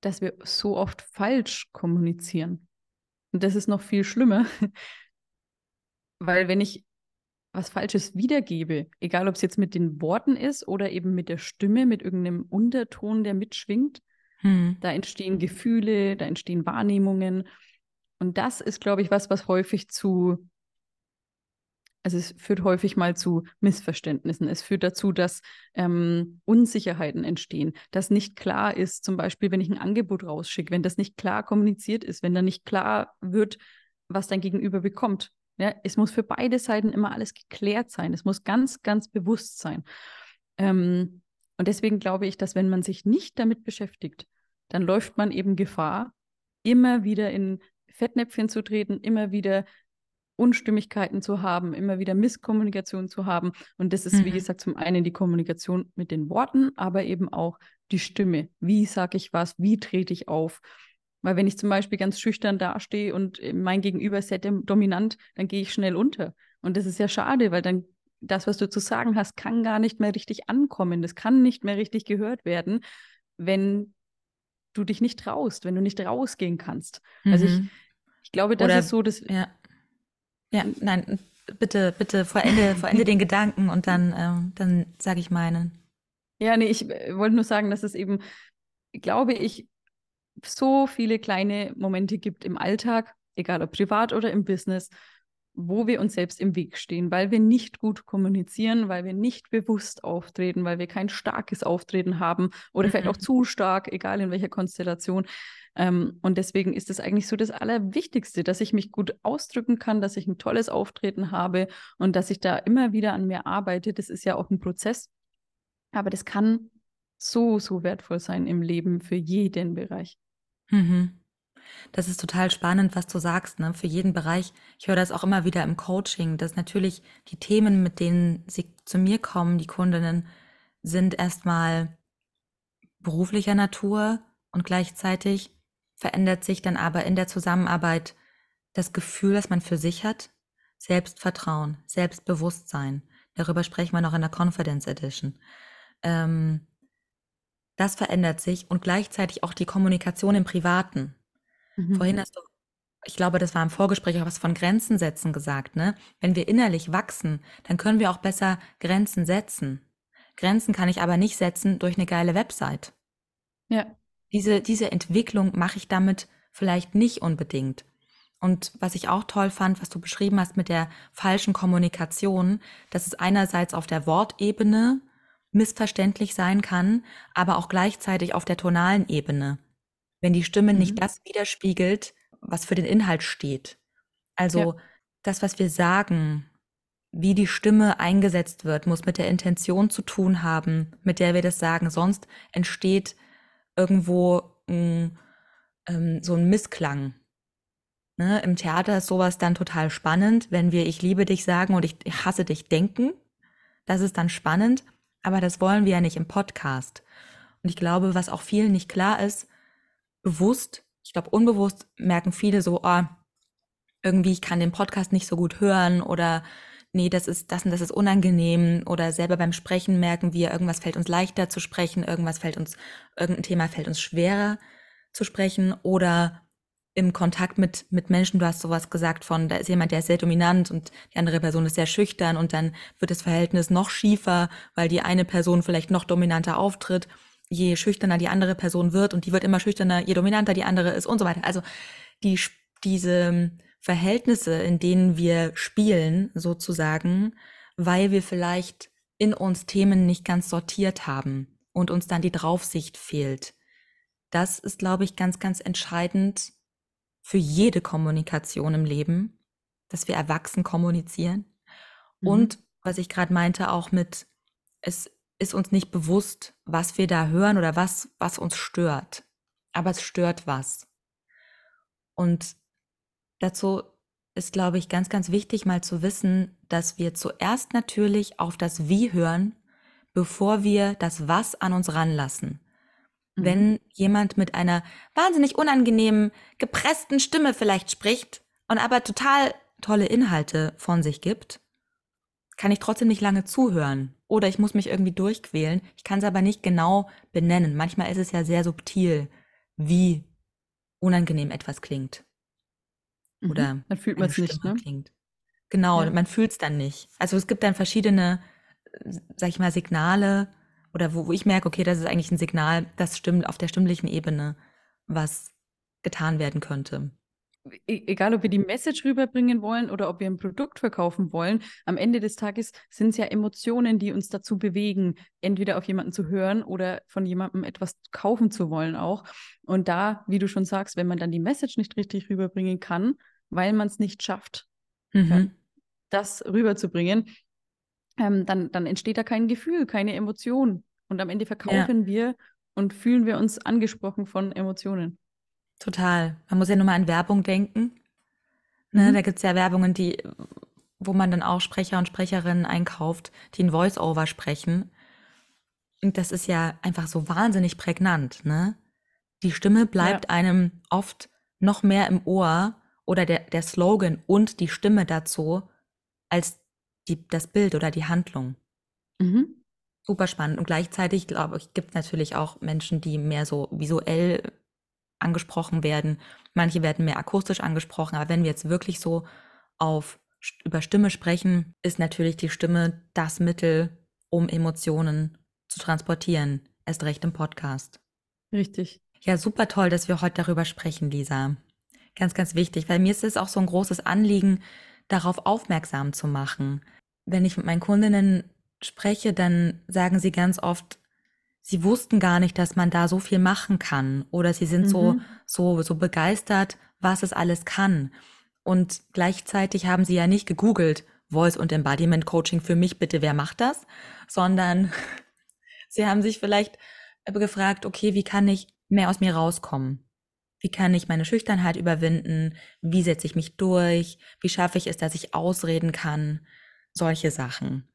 dass wir so oft falsch kommunizieren. Und das ist noch viel schlimmer, weil wenn ich was Falsches wiedergebe, egal ob es jetzt mit den Worten ist oder eben mit der Stimme, mit irgendeinem Unterton, der mitschwingt, hm. da entstehen Gefühle, da entstehen Wahrnehmungen. Und das ist, glaube ich, was, was häufig zu also es führt häufig mal zu Missverständnissen. Es führt dazu, dass ähm, Unsicherheiten entstehen, dass nicht klar ist, zum Beispiel, wenn ich ein Angebot rausschicke, wenn das nicht klar kommuniziert ist, wenn da nicht klar wird, was dein Gegenüber bekommt. Ja, es muss für beide Seiten immer alles geklärt sein. Es muss ganz, ganz bewusst sein. Ähm, und deswegen glaube ich, dass wenn man sich nicht damit beschäftigt, dann läuft man eben Gefahr, immer wieder in Fettnäpfchen zu treten, immer wieder Unstimmigkeiten zu haben, immer wieder Misskommunikation zu haben. Und das ist, mhm. wie gesagt, zum einen die Kommunikation mit den Worten, aber eben auch die Stimme. Wie sage ich was? Wie trete ich auf? Weil wenn ich zum Beispiel ganz schüchtern dastehe und mein Gegenüber ist sehr dominant, dann gehe ich schnell unter. Und das ist ja schade, weil dann das, was du zu sagen hast, kann gar nicht mehr richtig ankommen. Das kann nicht mehr richtig gehört werden, wenn du dich nicht traust, wenn du nicht rausgehen kannst. Mhm. Also ich, mhm. ich glaube, das Oder, ist so, dass ja. Ja, nein, bitte, bitte vorende, vorende den Gedanken und dann, ähm, dann sage ich meinen. Ja, nee, ich äh, wollte nur sagen, dass es eben, glaube ich, so viele kleine Momente gibt im Alltag, egal ob privat oder im Business, wo wir uns selbst im Weg stehen, weil wir nicht gut kommunizieren, weil wir nicht bewusst auftreten, weil wir kein starkes Auftreten haben oder mhm. vielleicht auch zu stark, egal in welcher Konstellation. Ähm, und deswegen ist es eigentlich so das Allerwichtigste, dass ich mich gut ausdrücken kann, dass ich ein tolles Auftreten habe und dass ich da immer wieder an mir arbeite. Das ist ja auch ein Prozess. Aber das kann so, so wertvoll sein im Leben für jeden Bereich. Mhm. Das ist total spannend, was du sagst, ne? Für jeden Bereich. Ich höre das auch immer wieder im Coaching, dass natürlich die Themen, mit denen sie zu mir kommen, die Kundinnen, sind erstmal beruflicher Natur und gleichzeitig verändert sich dann aber in der Zusammenarbeit das Gefühl, das man für sich hat, Selbstvertrauen, Selbstbewusstsein. Darüber sprechen wir noch in der Confidence Edition. Ähm, das verändert sich und gleichzeitig auch die Kommunikation im Privaten. Mhm. Vorhin hast du, ich glaube, das war im Vorgespräch auch was von Grenzen setzen gesagt, ne? Wenn wir innerlich wachsen, dann können wir auch besser Grenzen setzen. Grenzen kann ich aber nicht setzen durch eine geile Website. Ja. Diese, diese Entwicklung mache ich damit vielleicht nicht unbedingt. Und was ich auch toll fand, was du beschrieben hast mit der falschen Kommunikation, dass es einerseits auf der Wortebene missverständlich sein kann, aber auch gleichzeitig auf der tonalen Ebene wenn die Stimme mhm. nicht das widerspiegelt, was für den Inhalt steht. Also ja. das, was wir sagen, wie die Stimme eingesetzt wird, muss mit der Intention zu tun haben, mit der wir das sagen. Sonst entsteht irgendwo ein, ähm, so ein Missklang. Ne? Im Theater ist sowas dann total spannend, wenn wir Ich liebe dich sagen und ich hasse dich denken. Das ist dann spannend, aber das wollen wir ja nicht im Podcast. Und ich glaube, was auch vielen nicht klar ist, bewusst, ich glaube unbewusst merken viele so, oh, irgendwie ich kann den Podcast nicht so gut hören oder nee, das ist das und das ist unangenehm oder selber beim Sprechen merken wir, irgendwas fällt uns leichter zu sprechen, irgendwas fällt uns, irgendein Thema fällt uns schwerer zu sprechen oder im Kontakt mit, mit Menschen, du hast sowas gesagt von, da ist jemand, der ist sehr dominant und die andere Person ist sehr schüchtern und dann wird das Verhältnis noch schiefer, weil die eine Person vielleicht noch dominanter auftritt je schüchterner die andere Person wird und die wird immer schüchterner, je dominanter die andere ist und so weiter. Also die, diese Verhältnisse, in denen wir spielen, sozusagen, weil wir vielleicht in uns Themen nicht ganz sortiert haben und uns dann die Draufsicht fehlt. Das ist, glaube ich, ganz, ganz entscheidend für jede Kommunikation im Leben, dass wir erwachsen kommunizieren. Mhm. Und was ich gerade meinte, auch mit, es ist uns nicht bewusst, was wir da hören oder was, was uns stört. Aber es stört was. Und dazu ist, glaube ich, ganz, ganz wichtig, mal zu wissen, dass wir zuerst natürlich auf das Wie hören, bevor wir das Was an uns ranlassen. Mhm. Wenn jemand mit einer wahnsinnig unangenehmen, gepressten Stimme vielleicht spricht und aber total tolle Inhalte von sich gibt, kann ich trotzdem nicht lange zuhören. Oder ich muss mich irgendwie durchquälen. Ich kann es aber nicht genau benennen. Manchmal ist es ja sehr subtil, wie unangenehm etwas klingt. Mhm. Oder dann fühlt man es nicht, ne? Klingt. Genau, ja. man fühlt es dann nicht. Also es gibt dann verschiedene, sag ich mal, Signale oder wo, wo ich merke, okay, das ist eigentlich ein Signal, das stimmt auf der stimmlichen Ebene, was getan werden könnte. E egal, ob wir die Message rüberbringen wollen oder ob wir ein Produkt verkaufen wollen, am Ende des Tages sind es ja Emotionen, die uns dazu bewegen, entweder auf jemanden zu hören oder von jemandem etwas kaufen zu wollen auch. Und da, wie du schon sagst, wenn man dann die Message nicht richtig rüberbringen kann, weil man es nicht schafft, mhm. das rüberzubringen, ähm, dann, dann entsteht da kein Gefühl, keine Emotion. Und am Ende verkaufen ja. wir und fühlen wir uns angesprochen von Emotionen. Total. Man muss ja nur mal an Werbung denken. Ne, mhm. Da gibt es ja Werbungen, die, wo man dann auch Sprecher und Sprecherinnen einkauft, die ein Voice-Over sprechen. Und das ist ja einfach so wahnsinnig prägnant, ne? Die Stimme bleibt ja. einem oft noch mehr im Ohr oder der, der Slogan und die Stimme dazu als die, das Bild oder die Handlung. Mhm. Super spannend. Und gleichzeitig, glaube ich, gibt es natürlich auch Menschen, die mehr so visuell angesprochen werden. Manche werden mehr akustisch angesprochen. Aber wenn wir jetzt wirklich so auf über Stimme sprechen, ist natürlich die Stimme das Mittel, um Emotionen zu transportieren. Erst recht im Podcast. Richtig. Ja, super toll, dass wir heute darüber sprechen, Lisa. Ganz, ganz wichtig, weil mir ist es auch so ein großes Anliegen, darauf aufmerksam zu machen. Wenn ich mit meinen Kundinnen spreche, dann sagen sie ganz oft, sie wussten gar nicht, dass man da so viel machen kann oder sie sind mhm. so so so begeistert, was es alles kann. Und gleichzeitig haben sie ja nicht gegoogelt Voice und Embodiment Coaching für mich bitte, wer macht das, sondern sie haben sich vielleicht gefragt, okay, wie kann ich mehr aus mir rauskommen? Wie kann ich meine Schüchternheit überwinden? Wie setze ich mich durch? Wie schaffe ich es, dass ich ausreden kann? Solche Sachen.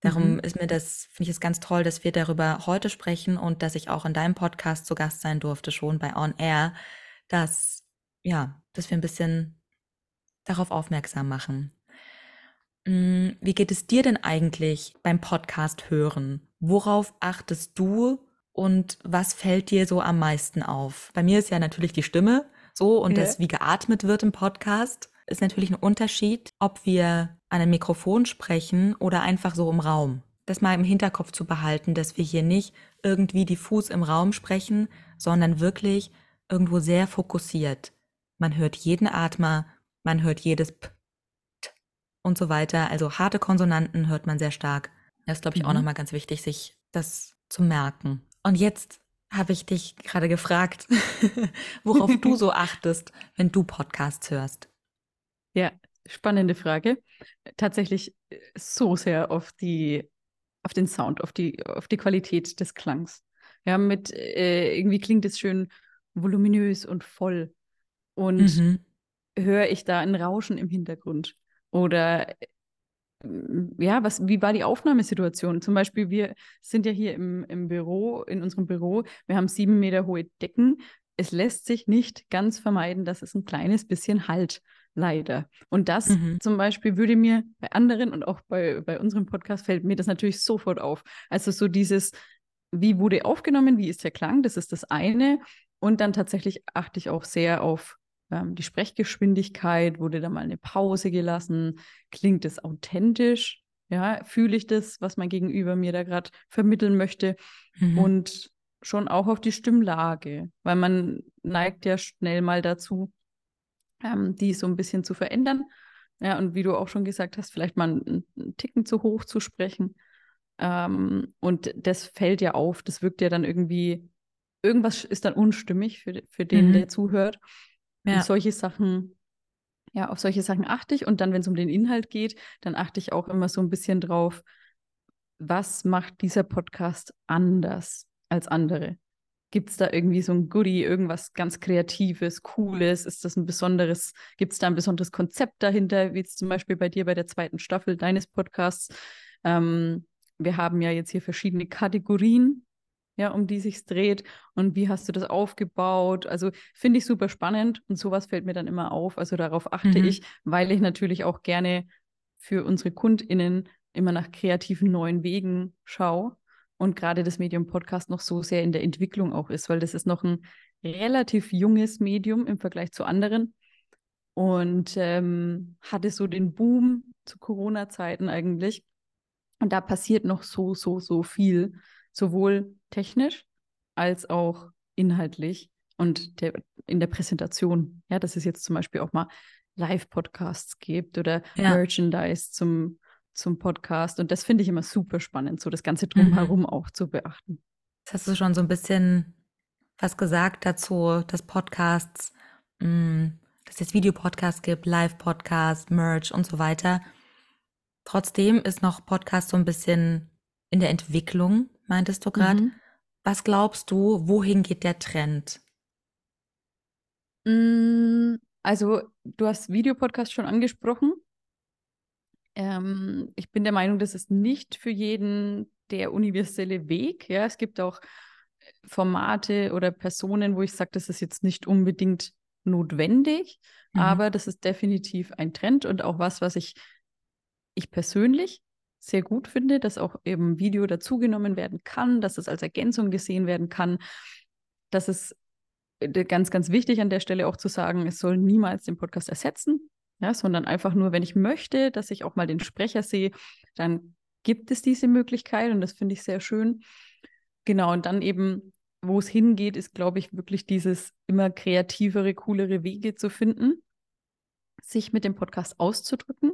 Darum mhm. ist mir das, finde ich es ganz toll, dass wir darüber heute sprechen und dass ich auch in deinem Podcast zu Gast sein durfte, schon bei On Air, dass, ja, dass wir ein bisschen darauf aufmerksam machen. Hm, wie geht es dir denn eigentlich beim Podcast hören? Worauf achtest du und was fällt dir so am meisten auf? Bei mir ist ja natürlich die Stimme so und ja. das, wie geatmet wird im Podcast ist natürlich ein Unterschied, ob wir an einem Mikrofon sprechen oder einfach so im Raum. Das mal im Hinterkopf zu behalten, dass wir hier nicht irgendwie diffus im Raum sprechen, sondern wirklich irgendwo sehr fokussiert. Man hört jeden Atmer, man hört jedes P, T und so weiter. Also harte Konsonanten hört man sehr stark. Das ist, glaube ich, mhm. auch nochmal ganz wichtig, sich das zu merken. Und jetzt habe ich dich gerade gefragt, worauf du so achtest, wenn du Podcasts hörst. Ja, spannende Frage. Tatsächlich äh, so sehr auf die, auf den Sound, auf die, auf die Qualität des Klangs. Ja, mit äh, irgendwie klingt es schön voluminös und voll. Und mhm. höre ich da ein Rauschen im Hintergrund? Oder äh, ja, was, wie war die Aufnahmesituation? Zum Beispiel, wir sind ja hier im, im Büro, in unserem Büro, wir haben sieben Meter hohe Decken. Es lässt sich nicht ganz vermeiden, dass es ein kleines bisschen halt leider. Und das mhm. zum Beispiel würde mir bei anderen und auch bei, bei unserem Podcast fällt mir das natürlich sofort auf. Also so dieses, wie wurde aufgenommen, wie ist der Klang, das ist das eine. Und dann tatsächlich achte ich auch sehr auf ähm, die Sprechgeschwindigkeit, wurde da mal eine Pause gelassen, klingt es authentisch, ja, fühle ich das, was mein Gegenüber mir da gerade vermitteln möchte. Mhm. Und schon auch auf die Stimmlage, weil man neigt ja schnell mal dazu, ähm, die so ein bisschen zu verändern. Ja, und wie du auch schon gesagt hast, vielleicht mal einen, einen Ticken zu hoch zu sprechen. Ähm, und das fällt ja auf, das wirkt ja dann irgendwie, irgendwas ist dann unstimmig für, für den, mhm. der zuhört. Ja. Und solche Sachen, ja, auf solche Sachen achte ich. Und dann, wenn es um den Inhalt geht, dann achte ich auch immer so ein bisschen drauf, was macht dieser Podcast anders als andere? Gibt es da irgendwie so ein Goodie, irgendwas ganz Kreatives, Cooles? Ist das ein besonderes, gibt es da ein besonderes Konzept dahinter, wie zum Beispiel bei dir bei der zweiten Staffel deines Podcasts? Ähm, wir haben ja jetzt hier verschiedene Kategorien, ja, um die sich dreht. Und wie hast du das aufgebaut? Also finde ich super spannend und sowas fällt mir dann immer auf. Also darauf achte mhm. ich, weil ich natürlich auch gerne für unsere KundInnen immer nach kreativen neuen Wegen schaue und gerade das Medium Podcast noch so sehr in der Entwicklung auch ist, weil das ist noch ein relativ junges Medium im Vergleich zu anderen und ähm, hatte so den Boom zu Corona-Zeiten eigentlich. Und da passiert noch so, so, so viel, sowohl technisch als auch inhaltlich und der, in der Präsentation. Ja, dass es jetzt zum Beispiel auch mal Live-Podcasts gibt oder ja. Merchandise zum zum Podcast. Und das finde ich immer super spannend, so das Ganze drumherum mhm. auch zu beachten. Das hast du schon so ein bisschen was gesagt dazu, dass Podcasts, mh, mm, dass es Videopodcasts gibt, Live-Podcasts, Merch und so weiter. Trotzdem ist noch Podcast so ein bisschen in der Entwicklung, meintest du gerade. Mhm. Was glaubst du, wohin geht der Trend? Mm, also, du hast Videopodcast schon angesprochen. Ähm, ich bin der Meinung, das ist nicht für jeden der universelle Weg. Ja, es gibt auch Formate oder Personen, wo ich sage, das ist jetzt nicht unbedingt notwendig, mhm. aber das ist definitiv ein Trend und auch was, was ich, ich persönlich sehr gut finde, dass auch eben Video dazugenommen werden kann, dass es als Ergänzung gesehen werden kann. Das ist äh, ganz, ganz wichtig an der Stelle auch zu sagen, es soll niemals den Podcast ersetzen ja, sondern einfach nur, wenn ich möchte, dass ich auch mal den Sprecher sehe, dann gibt es diese Möglichkeit und das finde ich sehr schön. Genau, und dann eben, wo es hingeht, ist, glaube ich, wirklich dieses immer kreativere, coolere Wege zu finden, sich mit dem Podcast auszudrücken,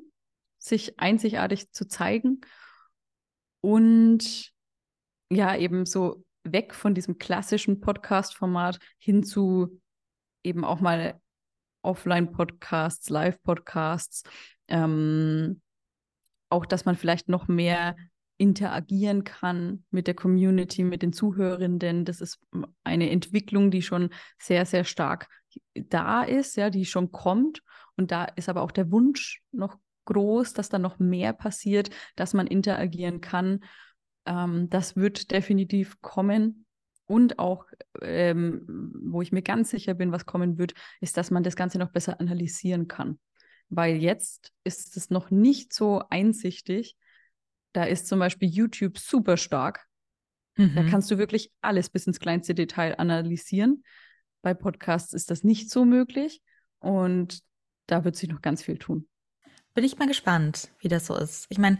sich einzigartig zu zeigen und ja, eben so weg von diesem klassischen Podcast-Format hin zu eben auch mal Offline-Podcasts, Live-Podcasts, ähm, auch, dass man vielleicht noch mehr interagieren kann mit der Community, mit den Zuhörenden. Das ist eine Entwicklung, die schon sehr, sehr stark da ist, ja, die schon kommt. Und da ist aber auch der Wunsch noch groß, dass da noch mehr passiert, dass man interagieren kann. Ähm, das wird definitiv kommen. Und auch, ähm, wo ich mir ganz sicher bin, was kommen wird, ist, dass man das Ganze noch besser analysieren kann. Weil jetzt ist es noch nicht so einsichtig. Da ist zum Beispiel YouTube super stark. Mhm. Da kannst du wirklich alles bis ins kleinste Detail analysieren. Bei Podcasts ist das nicht so möglich. Und da wird sich noch ganz viel tun. Bin ich mal gespannt, wie das so ist. Ich meine,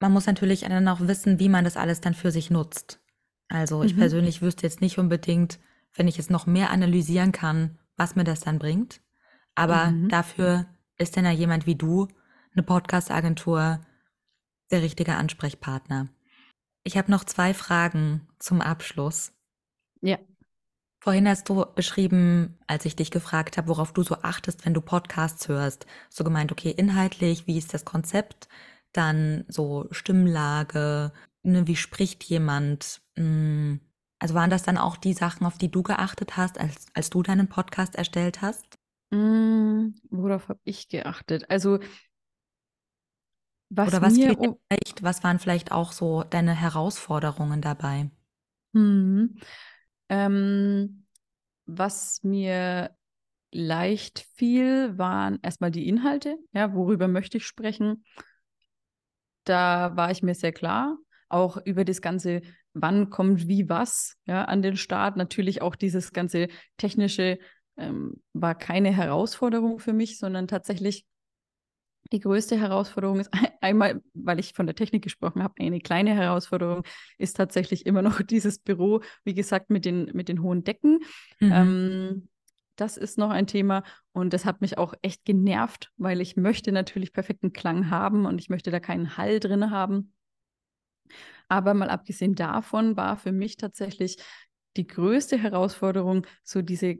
man muss natürlich dann auch wissen, wie man das alles dann für sich nutzt. Also ich mhm. persönlich wüsste jetzt nicht unbedingt, wenn ich es noch mehr analysieren kann, was mir das dann bringt. Aber mhm. dafür ist dann ja jemand wie du, eine Podcast-Agentur, der richtige Ansprechpartner. Ich habe noch zwei Fragen zum Abschluss. Ja. Vorhin hast du beschrieben, als ich dich gefragt habe, worauf du so achtest, wenn du Podcasts hörst, so gemeint, okay, inhaltlich, wie ist das Konzept, dann so Stimmlage, ne, wie spricht jemand? Hm, also waren das dann auch die Sachen, auf die du geachtet hast, als, als du deinen Podcast erstellt hast? Mm, worauf habe ich geachtet? Also was Oder was, mir, vielleicht, was waren vielleicht auch so deine Herausforderungen dabei? Hm, ähm, was mir leicht fiel, waren erstmal die Inhalte. Ja, worüber möchte ich sprechen? Da war ich mir sehr klar auch über das ganze, wann kommt wie was ja, an den Start. Natürlich auch dieses ganze technische ähm, war keine Herausforderung für mich, sondern tatsächlich die größte Herausforderung ist einmal, weil ich von der Technik gesprochen habe, eine kleine Herausforderung ist tatsächlich immer noch dieses Büro, wie gesagt, mit den, mit den hohen Decken. Mhm. Ähm, das ist noch ein Thema und das hat mich auch echt genervt, weil ich möchte natürlich perfekten Klang haben und ich möchte da keinen Hall drin haben. Aber mal abgesehen davon war für mich tatsächlich die größte Herausforderung so diese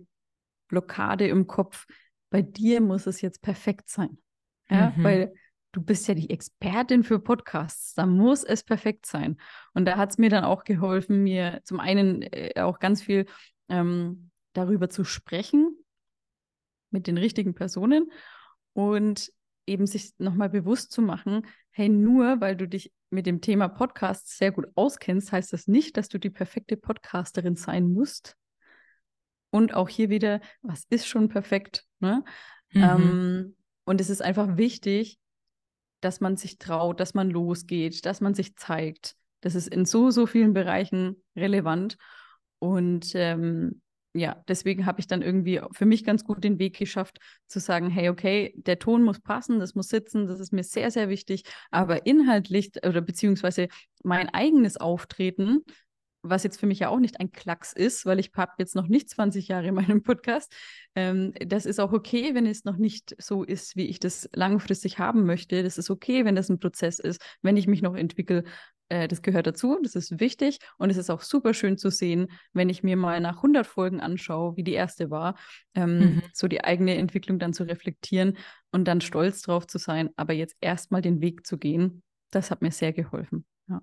Blockade im Kopf. Bei dir muss es jetzt perfekt sein. Ja, mhm. weil du bist ja die Expertin für Podcasts, da muss es perfekt sein. Und da hat es mir dann auch geholfen, mir zum einen äh, auch ganz viel ähm, darüber zu sprechen mit den richtigen Personen und eben sich nochmal bewusst zu machen, hey, nur weil du dich mit dem Thema Podcasts sehr gut auskennst, heißt das nicht, dass du die perfekte Podcasterin sein musst. Und auch hier wieder, was ist schon perfekt? Ne? Mhm. Ähm, und es ist einfach wichtig, dass man sich traut, dass man losgeht, dass man sich zeigt. Das ist in so, so vielen Bereichen relevant. Und ähm, ja, deswegen habe ich dann irgendwie für mich ganz gut den Weg geschafft, zu sagen, hey, okay, der Ton muss passen, das muss sitzen, das ist mir sehr, sehr wichtig, aber inhaltlich oder beziehungsweise mein eigenes Auftreten, was jetzt für mich ja auch nicht ein Klacks ist, weil ich habe jetzt noch nicht 20 Jahre in meinem Podcast. Ähm, das ist auch okay, wenn es noch nicht so ist, wie ich das langfristig haben möchte. Das ist okay, wenn das ein Prozess ist, wenn ich mich noch entwickle. Äh, das gehört dazu, das ist wichtig und es ist auch super schön zu sehen, wenn ich mir mal nach 100 Folgen anschaue, wie die erste war, ähm, mhm. so die eigene Entwicklung dann zu reflektieren und dann stolz drauf zu sein, aber jetzt erstmal den Weg zu gehen, das hat mir sehr geholfen. Ja.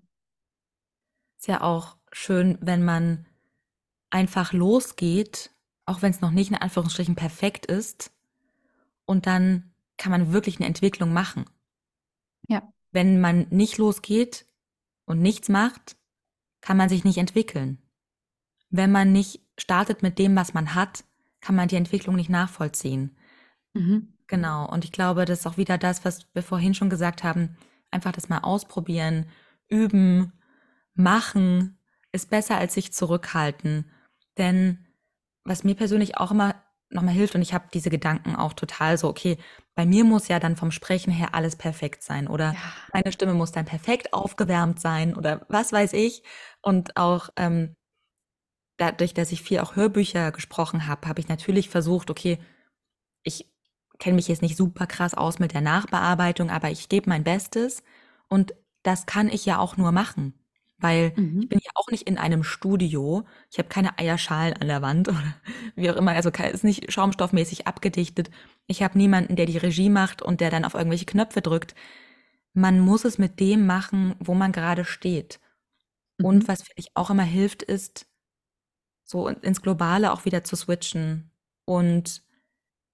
Ist ja auch schön, wenn man einfach losgeht, auch wenn es noch nicht in Anführungsstrichen perfekt ist, und dann kann man wirklich eine Entwicklung machen. Ja. Wenn man nicht losgeht, und nichts macht, kann man sich nicht entwickeln. Wenn man nicht startet mit dem, was man hat, kann man die Entwicklung nicht nachvollziehen. Mhm. Genau. Und ich glaube, das ist auch wieder das, was wir vorhin schon gesagt haben. Einfach das mal ausprobieren, üben, machen, ist besser als sich zurückhalten. Denn was mir persönlich auch immer nochmal hilft und ich habe diese Gedanken auch total so, okay, bei mir muss ja dann vom Sprechen her alles perfekt sein oder ja. meine Stimme muss dann perfekt aufgewärmt sein oder was weiß ich. Und auch ähm, dadurch, dass ich viel auch Hörbücher gesprochen habe, habe ich natürlich versucht, okay, ich kenne mich jetzt nicht super krass aus mit der Nachbearbeitung, aber ich gebe mein Bestes und das kann ich ja auch nur machen. Weil mhm. ich bin ja auch nicht in einem Studio. Ich habe keine Eierschalen an der Wand oder wie auch immer. Also ist nicht schaumstoffmäßig abgedichtet. Ich habe niemanden, der die Regie macht und der dann auf irgendwelche Knöpfe drückt. Man muss es mit dem machen, wo man gerade steht. Mhm. Und was finde ich auch immer hilft, ist, so ins Globale auch wieder zu switchen und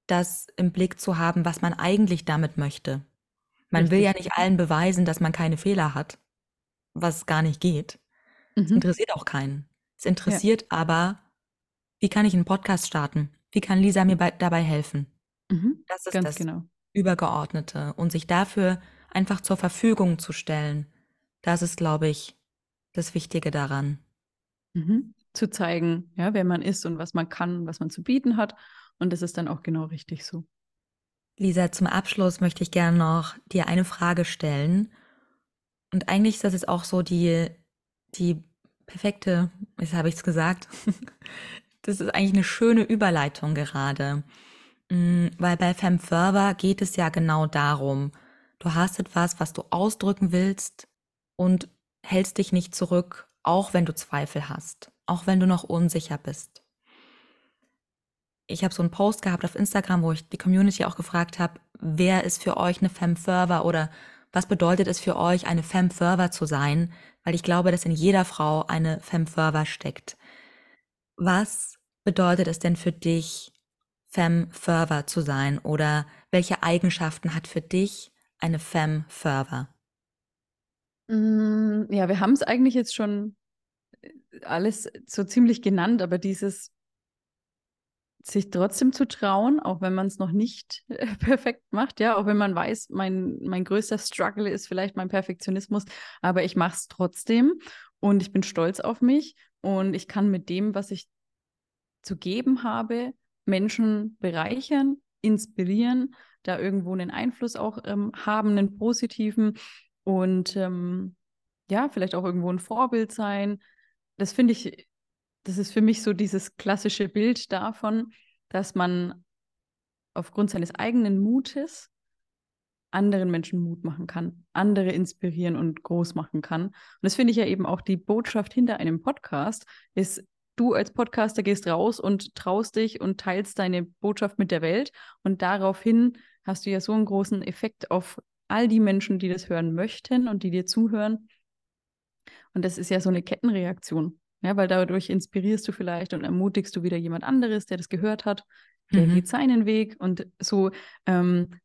das im Blick zu haben, was man eigentlich damit möchte. Man Richtig. will ja nicht allen beweisen, dass man keine Fehler hat was gar nicht geht. Es mhm. interessiert auch keinen. Es interessiert ja. aber, wie kann ich einen Podcast starten? Wie kann Lisa mir bei, dabei helfen? Mhm. Das ist Ganz das genau. Übergeordnete. Und sich dafür einfach zur Verfügung zu stellen, das ist, glaube ich, das Wichtige daran. Mhm. Zu zeigen, ja, wer man ist und was man kann, was man zu bieten hat. Und das ist dann auch genau richtig so. Lisa, zum Abschluss möchte ich gerne noch dir eine Frage stellen. Und eigentlich ist das jetzt auch so die, die perfekte, jetzt habe ich es gesagt, das ist eigentlich eine schöne Überleitung gerade. Mm, weil bei Femferver geht es ja genau darum, du hast etwas, was du ausdrücken willst und hältst dich nicht zurück, auch wenn du Zweifel hast, auch wenn du noch unsicher bist. Ich habe so einen Post gehabt auf Instagram, wo ich die Community auch gefragt habe, wer ist für euch eine Femferver oder was bedeutet es für euch, eine Femme Fervor zu sein? Weil ich glaube, dass in jeder Frau eine Femme Fervor steckt. Was bedeutet es denn für dich, Femme Fervor zu sein? Oder welche Eigenschaften hat für dich eine Femme Fervor? Mm, ja, wir haben es eigentlich jetzt schon äh, alles so ziemlich genannt, aber dieses sich trotzdem zu trauen, auch wenn man es noch nicht äh, perfekt macht, ja, auch wenn man weiß, mein, mein größter Struggle ist vielleicht mein Perfektionismus, aber ich mache es trotzdem und ich bin stolz auf mich und ich kann mit dem, was ich zu geben habe, Menschen bereichern, inspirieren, da irgendwo einen Einfluss auch ähm, haben, einen positiven und ähm, ja, vielleicht auch irgendwo ein Vorbild sein. Das finde ich das ist für mich so dieses klassische Bild davon. dass man aufgrund seines eigenen Mutes anderen Menschen Mut machen kann, andere inspirieren und groß machen kann. Und das finde ich ja eben auch die Botschaft hinter einem Podcast, ist, du als Podcaster gehst raus und traust dich und teilst deine Botschaft mit der Welt. Und daraufhin hast du ja so einen großen Effekt auf all die Menschen, die das hören möchten und die dir zuhören. Und das ist ja so eine Kettenreaktion. Ja, weil dadurch inspirierst du vielleicht und ermutigst du wieder jemand anderes, der das gehört hat, der mhm. geht seinen Weg und so ähm,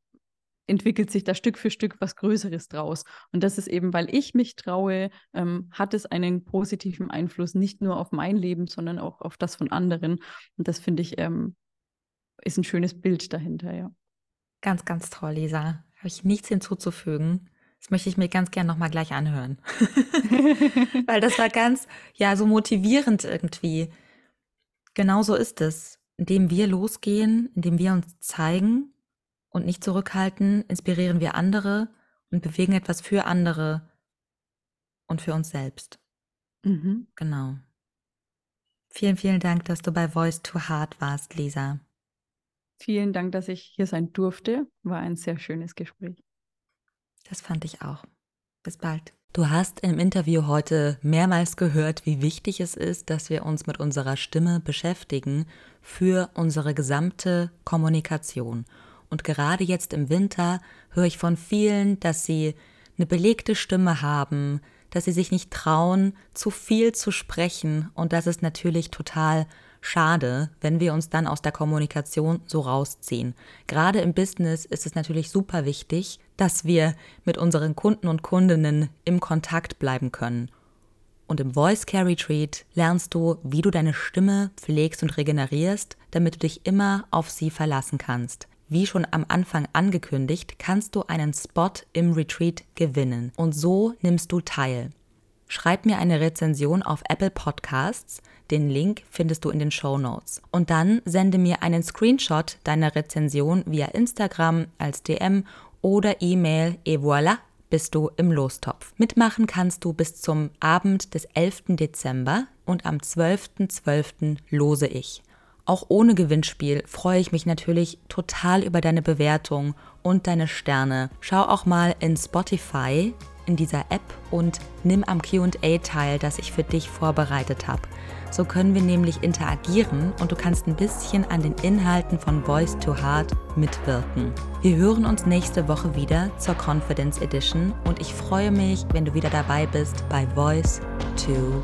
entwickelt sich da Stück für Stück was Größeres draus. Und das ist eben, weil ich mich traue, ähm, hat es einen positiven Einfluss nicht nur auf mein Leben, sondern auch auf das von anderen. Und das finde ich ähm, ist ein schönes Bild dahinter, ja. Ganz, ganz toll, Lisa. Habe ich nichts hinzuzufügen. Das möchte ich mir ganz gern nochmal gleich anhören. Weil das war ganz, ja, so motivierend irgendwie. Genau so ist es. Indem wir losgehen, indem wir uns zeigen und nicht zurückhalten, inspirieren wir andere und bewegen etwas für andere und für uns selbst. Mhm. Genau. Vielen, vielen Dank, dass du bei Voice to Heart warst, Lisa. Vielen Dank, dass ich hier sein durfte. War ein sehr schönes Gespräch. Das fand ich auch. Bis bald. Du hast im Interview heute mehrmals gehört, wie wichtig es ist, dass wir uns mit unserer Stimme beschäftigen für unsere gesamte Kommunikation. Und gerade jetzt im Winter höre ich von vielen, dass sie eine belegte Stimme haben, dass sie sich nicht trauen, zu viel zu sprechen. Und das ist natürlich total schade, wenn wir uns dann aus der Kommunikation so rausziehen. Gerade im Business ist es natürlich super wichtig, dass wir mit unseren Kunden und Kundinnen im Kontakt bleiben können. Und im Voice Care Retreat lernst du, wie du deine Stimme pflegst und regenerierst, damit du dich immer auf sie verlassen kannst. Wie schon am Anfang angekündigt, kannst du einen Spot im Retreat gewinnen und so nimmst du teil. Schreib mir eine Rezension auf Apple Podcasts, den Link findest du in den Show Notes. Und dann sende mir einen Screenshot deiner Rezension via Instagram als DM oder E-Mail et voilà, bist du im Lostopf. Mitmachen kannst du bis zum Abend des 11. Dezember und am 12.12. .12. lose ich. Auch ohne Gewinnspiel freue ich mich natürlich total über deine Bewertung und deine Sterne. Schau auch mal in Spotify in dieser App und nimm am QA teil, das ich für dich vorbereitet habe. So können wir nämlich interagieren und du kannst ein bisschen an den Inhalten von Voice to Heart mitwirken. Wir hören uns nächste Woche wieder zur Confidence Edition und ich freue mich, wenn du wieder dabei bist bei Voice to